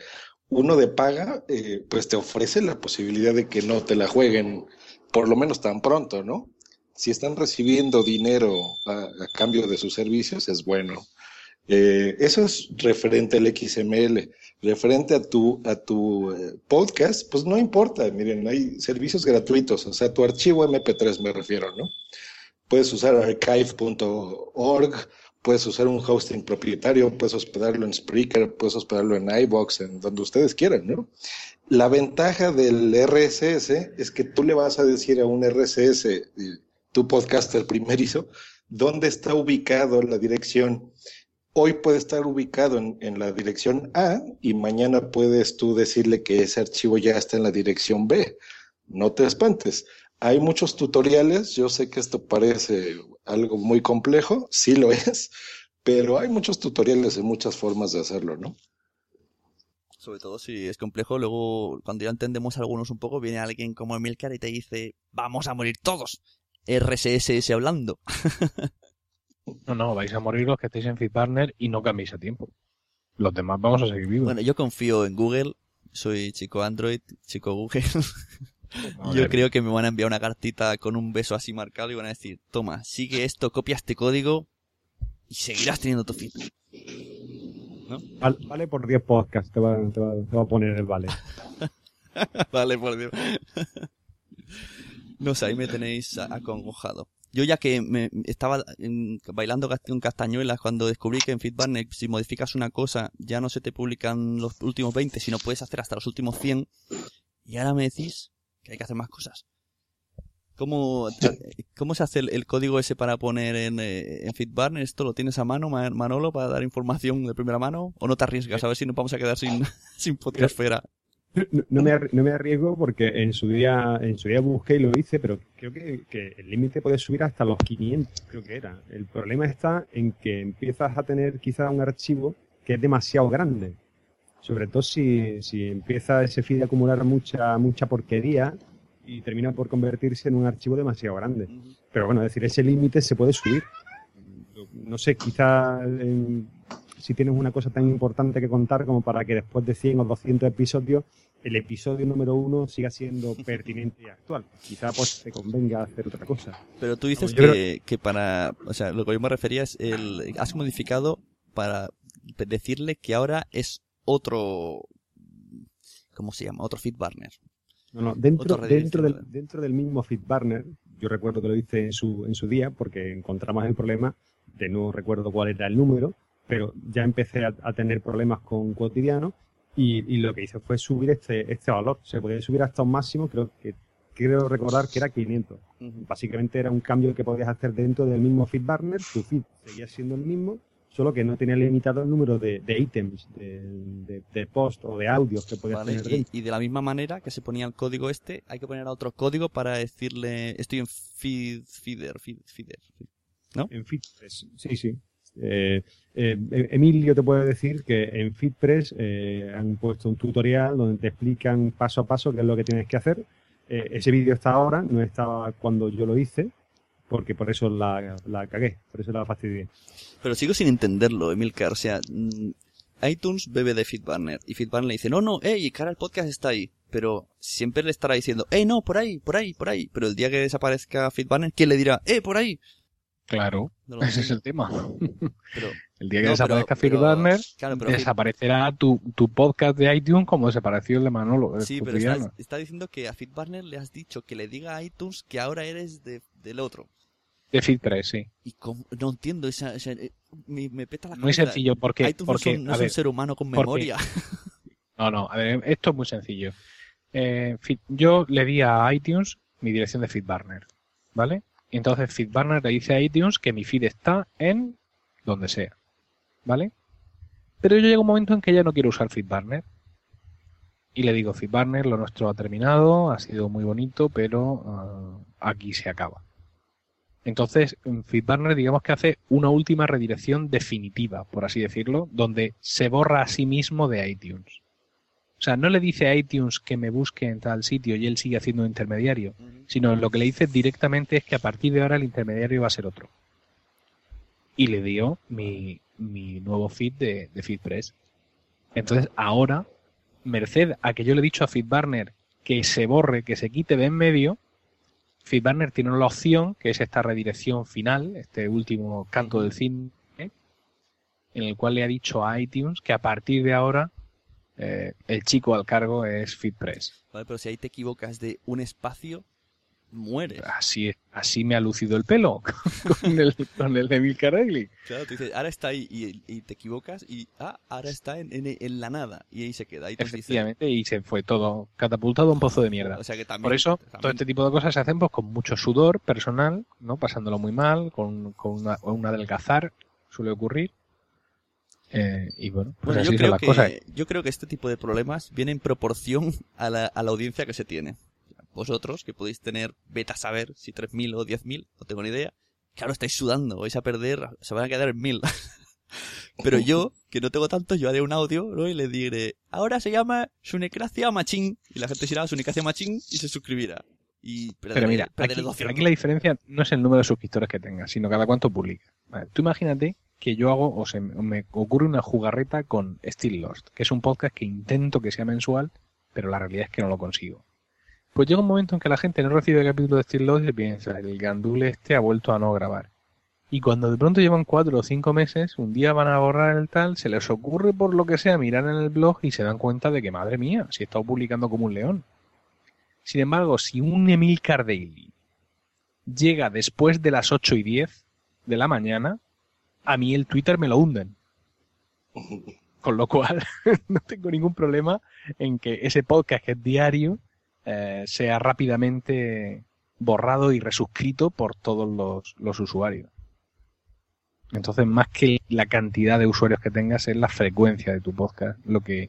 uno de paga, eh, pues te ofrece la posibilidad de que no te la jueguen por lo menos tan pronto, ¿no? Si están recibiendo dinero a, cambio de sus servicios, es bueno. Eh, eso es referente al XML. Referente a tu, a tu eh, podcast, pues no importa. Miren, hay servicios gratuitos, o sea, tu archivo MP3 me refiero, ¿no? Puedes usar archive.org, puedes usar un hosting propietario, puedes hospedarlo en Spreaker, puedes hospedarlo en iBox, en donde ustedes quieran, ¿no? La ventaja del RSS es que tú le vas a decir a un RSS, eh, tu podcaster primerizo, dónde está ubicado la dirección. Hoy puede estar ubicado en, en, la dirección A y mañana puedes tú decirle que ese archivo ya está en la dirección B. No te espantes. Hay muchos tutoriales, yo sé que esto parece algo muy complejo, sí lo es, pero hay muchos tutoriales y muchas formas de hacerlo, ¿no? Sobre todo si es complejo, luego cuando ya entendemos algunos un poco, viene alguien como Emilcar y te dice, vamos a morir todos. RSS hablando. no, no, vais a morir los que estéis en FitPartner y no cambiéis a tiempo. Los demás vamos a seguir vivos. Bueno, yo confío en Google, soy chico Android, chico Google. Yo creo que me van a enviar una cartita con un beso así marcado y van a decir, toma, sigue esto, copia este código y seguirás teniendo tu feed. ¿No? Vale, por 10 podcasts, te va, te, va, a poner el vale. vale por 10. no sé, ahí me tenéis acongojado. Yo ya que me estaba bailando con castañuelas cuando descubrí que en Feedback si modificas una cosa ya no se te publican los últimos 20, sino puedes hacer hasta los últimos 100. Y ahora me decís que hay que hacer más cosas. ¿Cómo, ¿Cómo se hace el, código ese para poner en, eh, en FitBarn? ¿Esto lo tienes a mano, Manolo, para dar información de primera mano? ¿O no te arriesgas? A ver si nos vamos a quedar sin, sin podcastfera. No, no, me, no me arriesgo porque en su día en su día busqué y lo hice, pero creo que, que el límite puede subir hasta los 500, creo que era. El problema está en que empiezas a tener quizás un archivo que es demasiado grande. Sobre todo si, si empieza ese feed a acumular mucha, mucha porquería y termina por convertirse en un archivo demasiado grande. Pero bueno, es decir, ese límite se puede subir. No sé, quizá si tienes una cosa tan importante que contar como para que después de 100 o 200 episodios el episodio número uno siga siendo pertinente y actual. Quizá pues te convenga hacer otra cosa. Pero tú dices que, que, para, o sea, lo que yo me refería es el, has modificado para decirle que ahora es otro, ¿cómo se llama? Otro FeedBurner. No, no, dentro, dentro, del, dentro del mismo FeedBurner, yo recuerdo que lo hice en su, en su día porque encontramos el problema, de no recuerdo cuál era el número, pero ya empecé a, tener problemas con cotidiano y, y, lo que hice fue subir este, este valor. Se podía subir hasta un máximo, creo que quiero recordar que era 500. Básicamente era un cambio que podías hacer dentro del mismo FeedBurner, tu feed seguía siendo el mismo, solo que no tenía limitado el número de, de ítems, de, de, post o de audios que podías tener. Y, y, de la misma manera que se ponía el código este, hay que poner otro código para decirle estoy en feed, feeder, feeder, ¿no? En FeedPress, sí, sí. Eh, eh, Emilio te puede decir que en FeedPress eh, han puesto un tutorial donde te explican paso a paso qué es lo que tienes que hacer. Ese vídeo está ahora, no estaba cuando yo lo hice, porque por eso la, cagué, por eso la fastidié. Pero sigo sin entenderlo, Emilcar. O sea, mm, iTunes bebe de FeedBurner y FeedBurner le dice, no, no, hey, cara, el podcast está ahí. Pero siempre le estará diciendo, hey, no, por ahí, por ahí, por ahí. Pero el día que desaparezca FeedBurner, ¿quién le dirá, eh, por ahí? Claro, ese es el tema. el día que desaparezca FeedBurner, desaparecerá tu, tu, podcast de iTunes como desapareció el de Manolo. Sí, pero está, está, diciendo que a FeedBurner le has dicho que le diga a iTunes que ahora eres de, del otro. De Filtre, sí. Y no entiendo, esa, eh, me, me, peta la Muy sencillo, porque... porque no, es un ser humano con memoria. No, no, a ver, esto es muy sencillo. Eh, yo le di a iTunes mi dirección de FeedBurner, ¿vale? Entonces FeedBurner le dice a iTunes que mi feed está en donde sea, ¿vale? Pero yo llego un momento en que ya no quiero usar FeedBurner. Y le digo, FeedBurner, lo nuestro ha terminado, ha sido muy bonito, pero ah, aquí se acaba. Entonces, FeedBurner digamos que hace una última redirección definitiva, por así decirlo, donde se borra a sí mismo de iTunes. O sea, no le dice a iTunes que me busque en tal sitio y él sigue haciendo un intermediario, sino lo que le dice directamente es que a partir de ahora el intermediario va a ser otro. Y le dio mi, mi nuevo feed de, de FeedPress. Entonces, ahora merced a que yo le he dicho a FitBarner que se borre, que se quite de en medio, FitBarner tiene la opción, que es esta redirección final, este último canto del cine, en el cual le ha dicho a iTunes que a partir de ahora eh, el chico al cargo es FitPress. Vale, pero si ahí te equivocas de un espacio, mueres. Así, así me ha lucido el pelo con el, con el de Milcar Claro, tú dices, ahora está ahí y, te equivocas y ah, ahora está en, en, la nada y ahí se queda. Efectivamente, y se fue todo catapultado a un pozo de mierda. O sea que también, Por eso, todo este tipo de cosas se hacen pues, con mucho sudor personal, no pasándolo muy mal, con, con una, un adelgazar, suele ocurrir. Eh, y bueno, pues así yo, creo que, yo creo que este tipo de problemas vienen en proporción a la, a la audiencia que se tiene vosotros, que podéis tener, beta saber si 3.000 o 10.000, no tengo ni idea, claro, estáis sudando, vais a perder, se van a quedar en 1.000. Pero yo, que no tengo tantos, yo haré un audio, ¿no? Y le diré, ahora se llama Sunecracia Machín. Y la gente dirá Sunecracia Machín y se suscribirá. Y Pero mira, aquí, la diferencia no es el número de suscriptores que tenga, sino cada cuánto publica. tú imagínate que yo hago, o se me ocurre una jugarreta con Still Lost, que es un podcast que intento que sea mensual, pero la realidad es que no lo consigo. Pues llega un momento en que la gente no recibe el capítulo de Steel Lost y piensa, el gandule este ha vuelto a no grabar. Y cuando de pronto llevan cuatro o cinco meses, un día van a borrar el tal, se les ocurre por lo que sea mirar en el blog y se dan cuenta de que, madre mía, si he estado publicando como un león. Sin embargo, si un Emil Daily llega después de las 8 y 10 de la mañana, a mí el Twitter me lo hunden. Con lo cual, no tengo ningún problema en que ese podcast que es diario eh, sea rápidamente borrado y resuscrito por todos los, usuarios. Entonces, más que la cantidad de usuarios que tengas, es la frecuencia de tu podcast lo que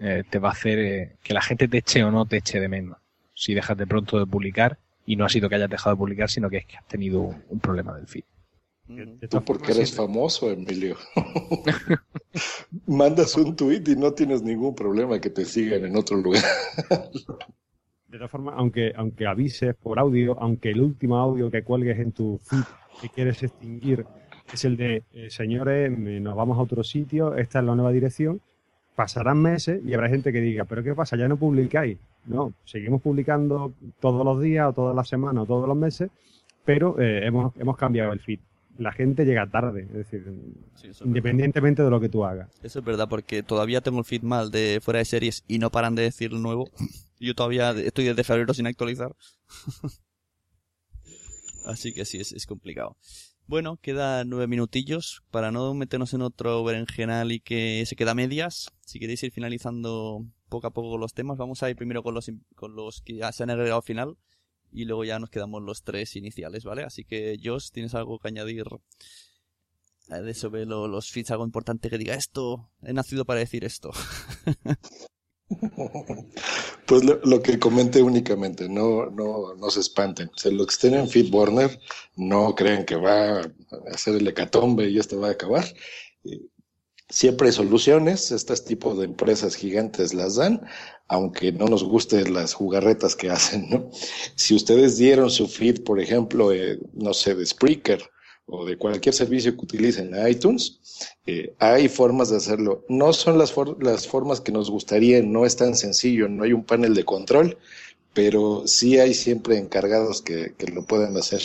eh, te va a hacer eh, que la gente te eche o no te eche de menos. Si dejas de pronto de publicar, y no ha sido que hayas dejado de publicar, sino que es que has tenido un problema del feed. Tú porque eres famoso, Emilio. Mandas un tweet y no tienes ningún problema que te sigan en otro lugar. De todas formas, aunque, aunque avises por audio, aunque el último audio que cuelgues en tu feed que quieres extinguir es el de, eh, señores, nos vamos a otro sitio, esta es la nueva dirección, pasarán meses y habrá gente que diga, pero ¿qué pasa? ¿Ya no publicáis? No, seguimos publicando todos los días o todas las semanas o todos los meses, pero eh, hemos, hemos cambiado el feed la gente llega tarde, es decir, independientemente de lo que tú hagas. Eso es verdad, porque todavía tengo el feed mal de fuera de series y no paran de decir nuevo. Yo todavía estoy desde febrero sin actualizar. Así que sí, es, es complicado. Bueno, queda nueve minutillos para no meternos en otro berenjenal y que se queda a medias. Si queréis ir finalizando poco a poco los temas, vamos a ir primero con los, con los que ya se han agregado al final y luego ya nos quedamos los tres iniciales, ¿vale? Así que, Josh, ¿tienes algo que añadir eh, de sobre los feeds? Algo importante que diga esto, he nacido para decir esto. Pues lo, que comenté únicamente, no, no, no se espanten. O los que en FeedBurner no creen que va a hacer el hecatombe y esto va a acabar. Siempre hay soluciones, este tipo de empresas gigantes las dan, aunque no nos gusten las jugarretas que hacen, ¿no? Si ustedes dieron su feed, por ejemplo, eh, no sé, de Spreaker o de cualquier servicio que utilicen iTunes, eh, hay formas de hacerlo. No son las, las formas que nos gustaría, no es tan sencillo, no hay un panel de control, pero sí hay siempre encargados que, que lo pueden hacer.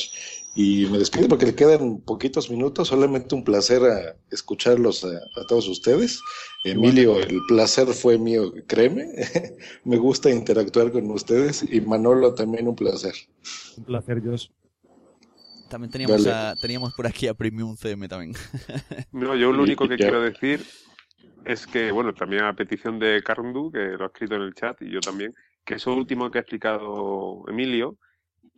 Y me despido porque le quedan poquitos minutos. Solamente un placer a escucharlos a, todos ustedes. Emilio, el placer fue mío, créeme. me gusta interactuar con ustedes. Y Manolo, también un placer. Un placer, Josh. También teníamos, teníamos por aquí a Premium CM también. no, yo lo único que quiero decir es que, bueno, también a petición de Carndu, que lo ha escrito en el chat, y yo también, que eso último que ha explicado Emilio,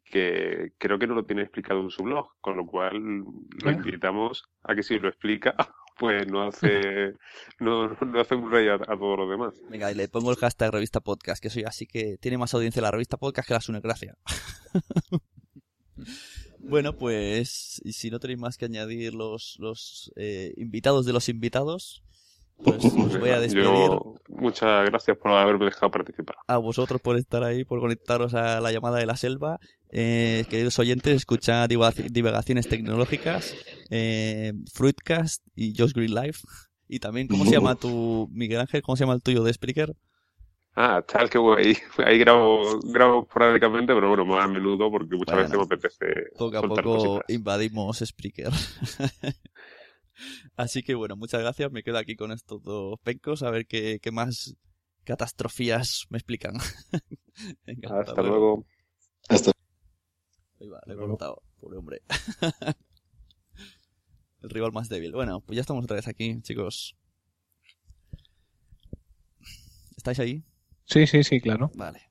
que creo que no lo tiene explicado en su blog, con lo cual lo invitamos a que si lo explica, pues no hace, no, no hace un rey a, todos los demás. Venga, y le pongo el hashtag revista podcast, que soy así que tiene más audiencia la revista podcast que la Sunegracia. bueno, pues, y si no tenéis más que añadir los, los eh, invitados de los invitados, pues os voy a despedir. muchas gracias por haberme dejado participar. A vosotros por estar ahí, por conectaros a la llamada de la selva. Eh, queridos oyentes, escuchad divagaciones tecnológicas, eh, Fruitcast y Just Green Life. Y también, ¿cómo se llama tu, Miguel Ángel? ¿Cómo se llama el tuyo de Spreaker? Ah, tal que voy. Ahí grabo, grabo esporádicamente, pero bueno, más a menudo porque muchas veces me apetece. Poco a poco invadimos Spreaker. Así que bueno, muchas gracias. Me quedo aquí con estos dos pencos a ver qué, qué más catastrofías me explican. hasta, luego. Hasta Ahí va, le he cortado, pobre hombre. El rival más débil. Bueno, pues ya estamos otra vez aquí, chicos. ¿Estáis ahí? Sí, sí, sí, claro. Vale.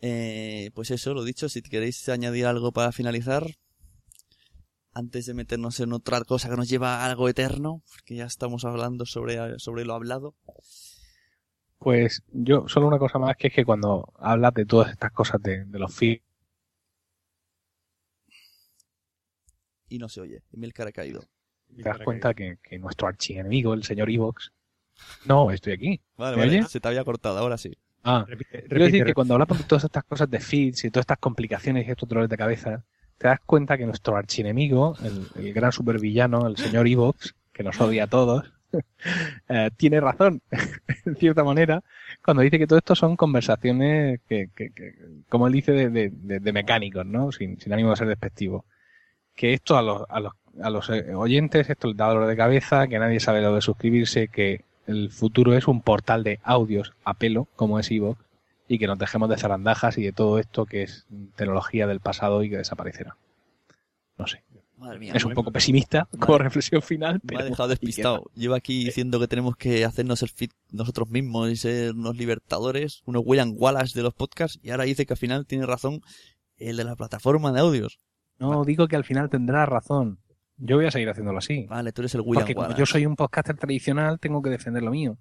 Eh, pues eso, lo dicho, si queréis añadir algo para finalizar, antes de meternos en otra cosa que nos lleva a algo eterno, porque ya estamos hablando sobre, sobre lo hablado. Pues yo, solo una cosa más, que es que cuando hablas de todas estas cosas de, los feeds... Y no se oye, Emilcar ha caído. Te das cuenta que, que nuestro archienemigo, el señor Evox... No, estoy aquí. Vale, vale, se te había cortado, ahora sí. Ah, quiero decir que cuando hablamos de todas estas cosas de feeds y todas estas complicaciones y estos dolores de cabeza, te das cuenta que nuestro archienemigo, el, el gran supervillano, el señor Evox, que nos odia a todos, eh, tiene razón, en cierta manera, cuando dice que todo esto son conversaciones que, que, como él dice, de, de, mecánicos, ¿no? Sin, sin, ánimo de ser despectivo. Que esto a los, a los, a los eh, oyentes, esto les da dolor de cabeza, que nadie sabe lo de suscribirse, que el futuro es un portal de audios a pelo, como es Evox, y que nos dejemos de zarandajas y de todo esto que es tecnología del pasado y que desaparecerá. No sé. es un poco pesimista como reflexión final. Me ha dejado despistado. Lleva aquí diciendo que tenemos que hacernos el fit nosotros mismos y ser unos libertadores, unos William Wallace de los podcasts, y ahora dice que al final tiene razón el de la plataforma de audios. No, digo que al final tendrá razón. Yo voy a seguir haciéndolo así. Vale, tú eres el William Porque como yo soy un podcaster tradicional, tengo que defender lo mío.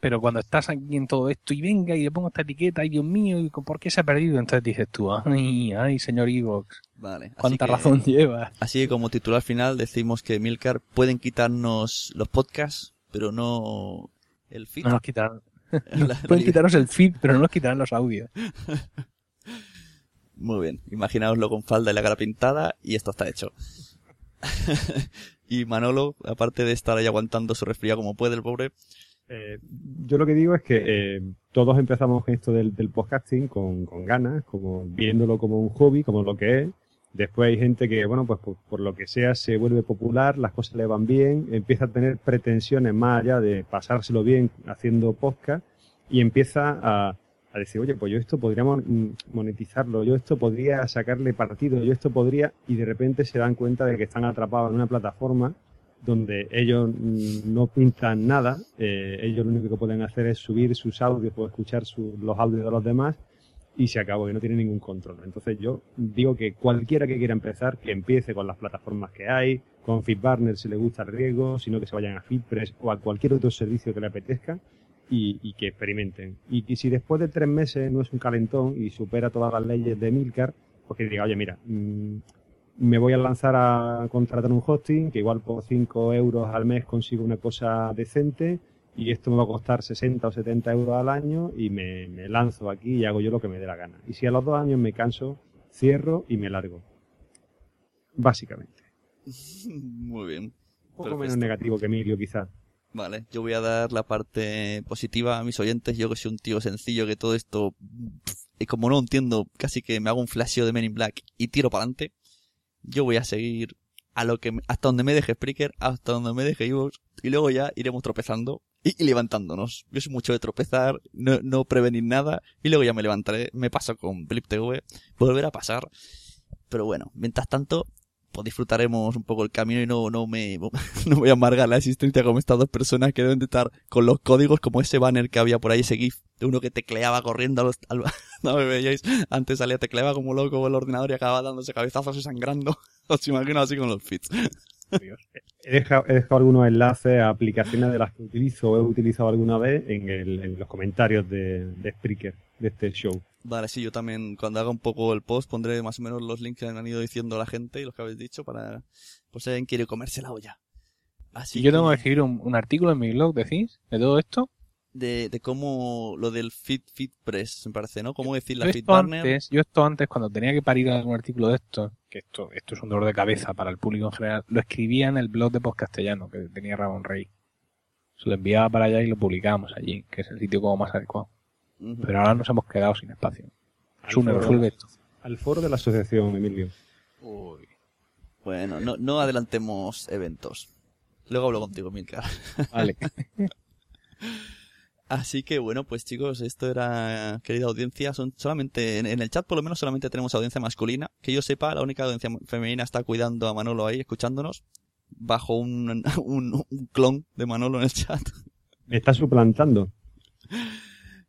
Pero cuando estás aquí en todo esto y venga y le pongo esta etiqueta, ay Dios mío, ¿por qué se ha perdido? Entonces dices tú, ay, ay, señor Evox. Vale. ¿Cuánta razón lleva? Así que como titular final decimos que Milcar pueden quitarnos los podcasts, pero no el feed. No nos quitarán. pueden quitarnos el feed, pero no nos quitarán los audios. Muy bien, imaginaoslo con falda y la cara pintada y esto está hecho. y Manolo, aparte de estar ahí aguantando su resfriado como puede el pobre, eh, yo lo que digo es que eh, todos empezamos esto del, podcasting con, ganas, como viéndolo como un hobby, como lo que es. Después hay gente que, bueno, pues por, lo que sea se vuelve popular, las cosas le van bien, empieza a tener pretensiones más allá de pasárselo bien haciendo podcast y empieza a, a decir, oye, pues yo esto podría monetizarlo, yo esto podría sacarle partido, yo esto podría, y de repente se dan cuenta de que están atrapados en una plataforma donde ellos no pintan nada, eh, ellos lo único que pueden hacer es subir sus audios o escuchar los audios de los demás y se acabó, que no tienen ningún control. Entonces yo digo que cualquiera que quiera empezar, que empiece con las plataformas que hay, con FeedBurner si le gusta el riesgo, sino que se vayan a FeedPress o a cualquier otro servicio que le apetezca y, que experimenten. Y, si después de tres meses no es un calentón y supera todas las leyes de Milcar, pues que diga, oye, mira, mm, me voy a lanzar a contratar un hosting, que igual por 5 euros al mes consigo una cosa decente y esto me va a costar 60 o 70 euros al año y me, lanzo aquí y hago yo lo que me dé la gana. Y si a los dos años me canso, cierro y me largo. Básicamente. Muy bien. Un poco menos negativo que Emilio, quizás. Vale, yo voy a dar la parte positiva a mis oyentes. Yo que soy un tío sencillo, que todo esto, y como no entiendo, casi que me hago un flasheo de Men in Black y tiro para adelante yo voy a seguir a lo que hasta donde me deje Spreaker, hasta donde me deje Evox, y luego ya iremos tropezando y, levantándonos. Yo soy mucho de tropezar, no, no, prevenir nada, y luego ya me levantaré, me paso con Blip TV, volver a pasar. Pero bueno, mientras tanto, pues disfrutaremos un poco el camino y no, no me no voy a amargar la existencia como estas dos personas que deben de estar con los códigos como ese banner que había por ahí, ese GIF de uno que tecleaba corriendo a los, al, no me veíais, antes salía tecleaba como loco el ordenador y acababa dándose cabezazos y sangrando. Os imagino así con los fits. He dejado, he dejado, algunos enlaces a aplicaciones de las que utilizo o he utilizado alguna vez en, el, en los comentarios de, de Spreaker de este show. Vale, sí, yo también cuando haga un poco el post pondré más o menos los links que han ido diciendo la gente y los que habéis dicho para, pues si alguien quiere comerse la olla. Así yo tengo que escribir un, artículo en mi blog, decís, de todo esto. De, de cómo lo del Fit Fit Press, me parece, ¿no? Cómo decir la Fit antes, Yo esto antes, cuando tenía que parir algún artículo de esto, que esto, esto es un dolor de cabeza para el público en general, lo escribía en el blog de Post Castellano, que tenía Ramón Rey. Se lo enviaba para allá y lo publicábamos allí, que es el sitio como más adecuado. Pero ahora nos hemos quedado sin espacio. Sune, resuelve esto. Al foro de la asociación, Emilio. Uy. Bueno, no, no adelantemos eventos. Luego hablo contigo, Milcar. Vale. Así que bueno, pues chicos, esto era, querida audiencia, son solamente, en, el chat por lo menos solamente tenemos audiencia masculina. Que yo sepa, la única audiencia femenina está cuidando a Manolo ahí, escuchándonos, bajo un, un, un clon de Manolo en el chat. Me está suplantando.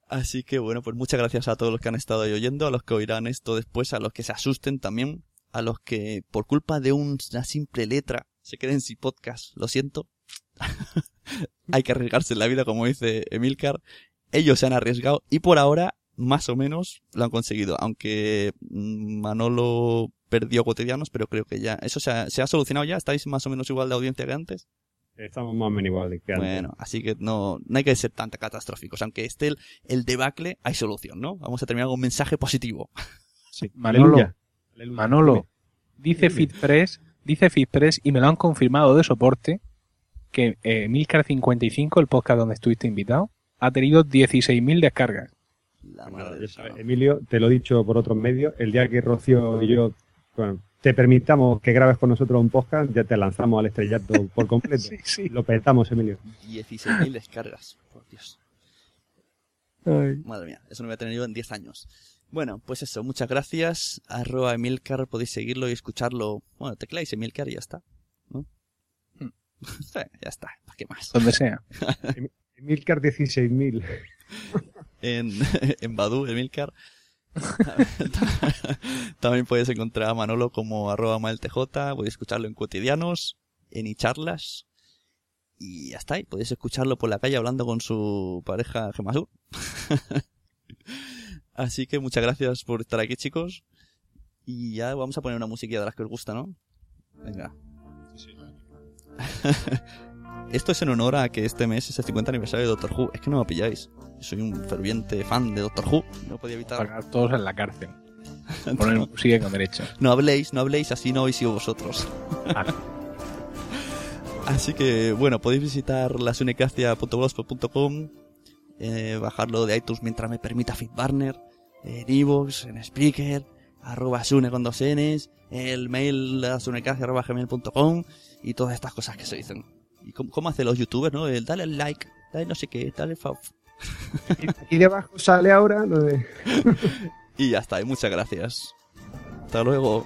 Así que bueno, pues muchas gracias a todos los que han estado ahí oyendo, a los que oirán esto después, a los que se asusten también, a los que por culpa de una simple letra se queden sin podcast, lo siento. Hay que arriesgarse en la vida, como dice Emilcar. Ellos se han arriesgado y por ahora, más o menos, lo han conseguido. Aunque mm, Manolo perdió cotidianos, pero creo que ya, eso se ha, se ha solucionado ya. ¿Estáis más o menos igual de audiencia que antes? Estamos más o menos igual que antes. Bueno, así que no, no hay que ser tan catastróficos. Aunque esté el, el debacle, hay solución, ¿no? Vamos a terminar con un mensaje positivo. Sí. Manolo, Manolo, dice FitPress, dice FitPress y me lo han confirmado de soporte que eh, Milcar55, el podcast donde estuviste invitado, ha tenido 16.000 descargas. Emilio, te lo he dicho por otros medios, el día que Rocío y yo bueno, te permitamos que grabes con nosotros un podcast, ya te lanzamos al estrellato por completo. sí, sí. Lo petamos, Emilio. 16.000 descargas, por Dios. Ay. Madre mía, eso no voy a tener yo en 10 años. Bueno, pues eso, muchas gracias. Arroba Emilcar, podéis seguirlo y escucharlo. Bueno, tecláis Emilcar y ya está. Ya está, ¿para qué más? Donde sea. Emilcar 16.000. en, en Badu, Emilcar. También puedes encontrar a Manolo como arroba maltj, podéis escucharlo en cotidianos, en charlas y ya está, y podéis escucharlo por la calle hablando con su pareja Gemasur. Así que muchas gracias por estar aquí chicos y ya vamos a poner una musiquilla de las que os gusta, ¿no? Venga. Esto es en honor a que este mes es el 50 aniversario de Doctor Who. Es que no me pilláis. Soy un ferviente fan de Doctor Who. No podía evitar. Pagar todos en la cárcel. Poner sigue con derecho. No habléis, no habléis, así no habéis sido vosotros. así que, bueno, podéis visitar lasunecracia.blogspot.com, eh, bajarlo de iTunes mientras me permita Fitbarner, en Evox, en Spreaker, arroba sune con dos Ns, el mail lasunecracia.gmail.com y todas estas cosas que se dicen. ¿Y cómo, cómo hacen los youtubers, no? El dale al like, dale no sé qué, dale fav. Aquí debajo sale ahora lo de... y ya está, y muchas gracias. Hasta luego.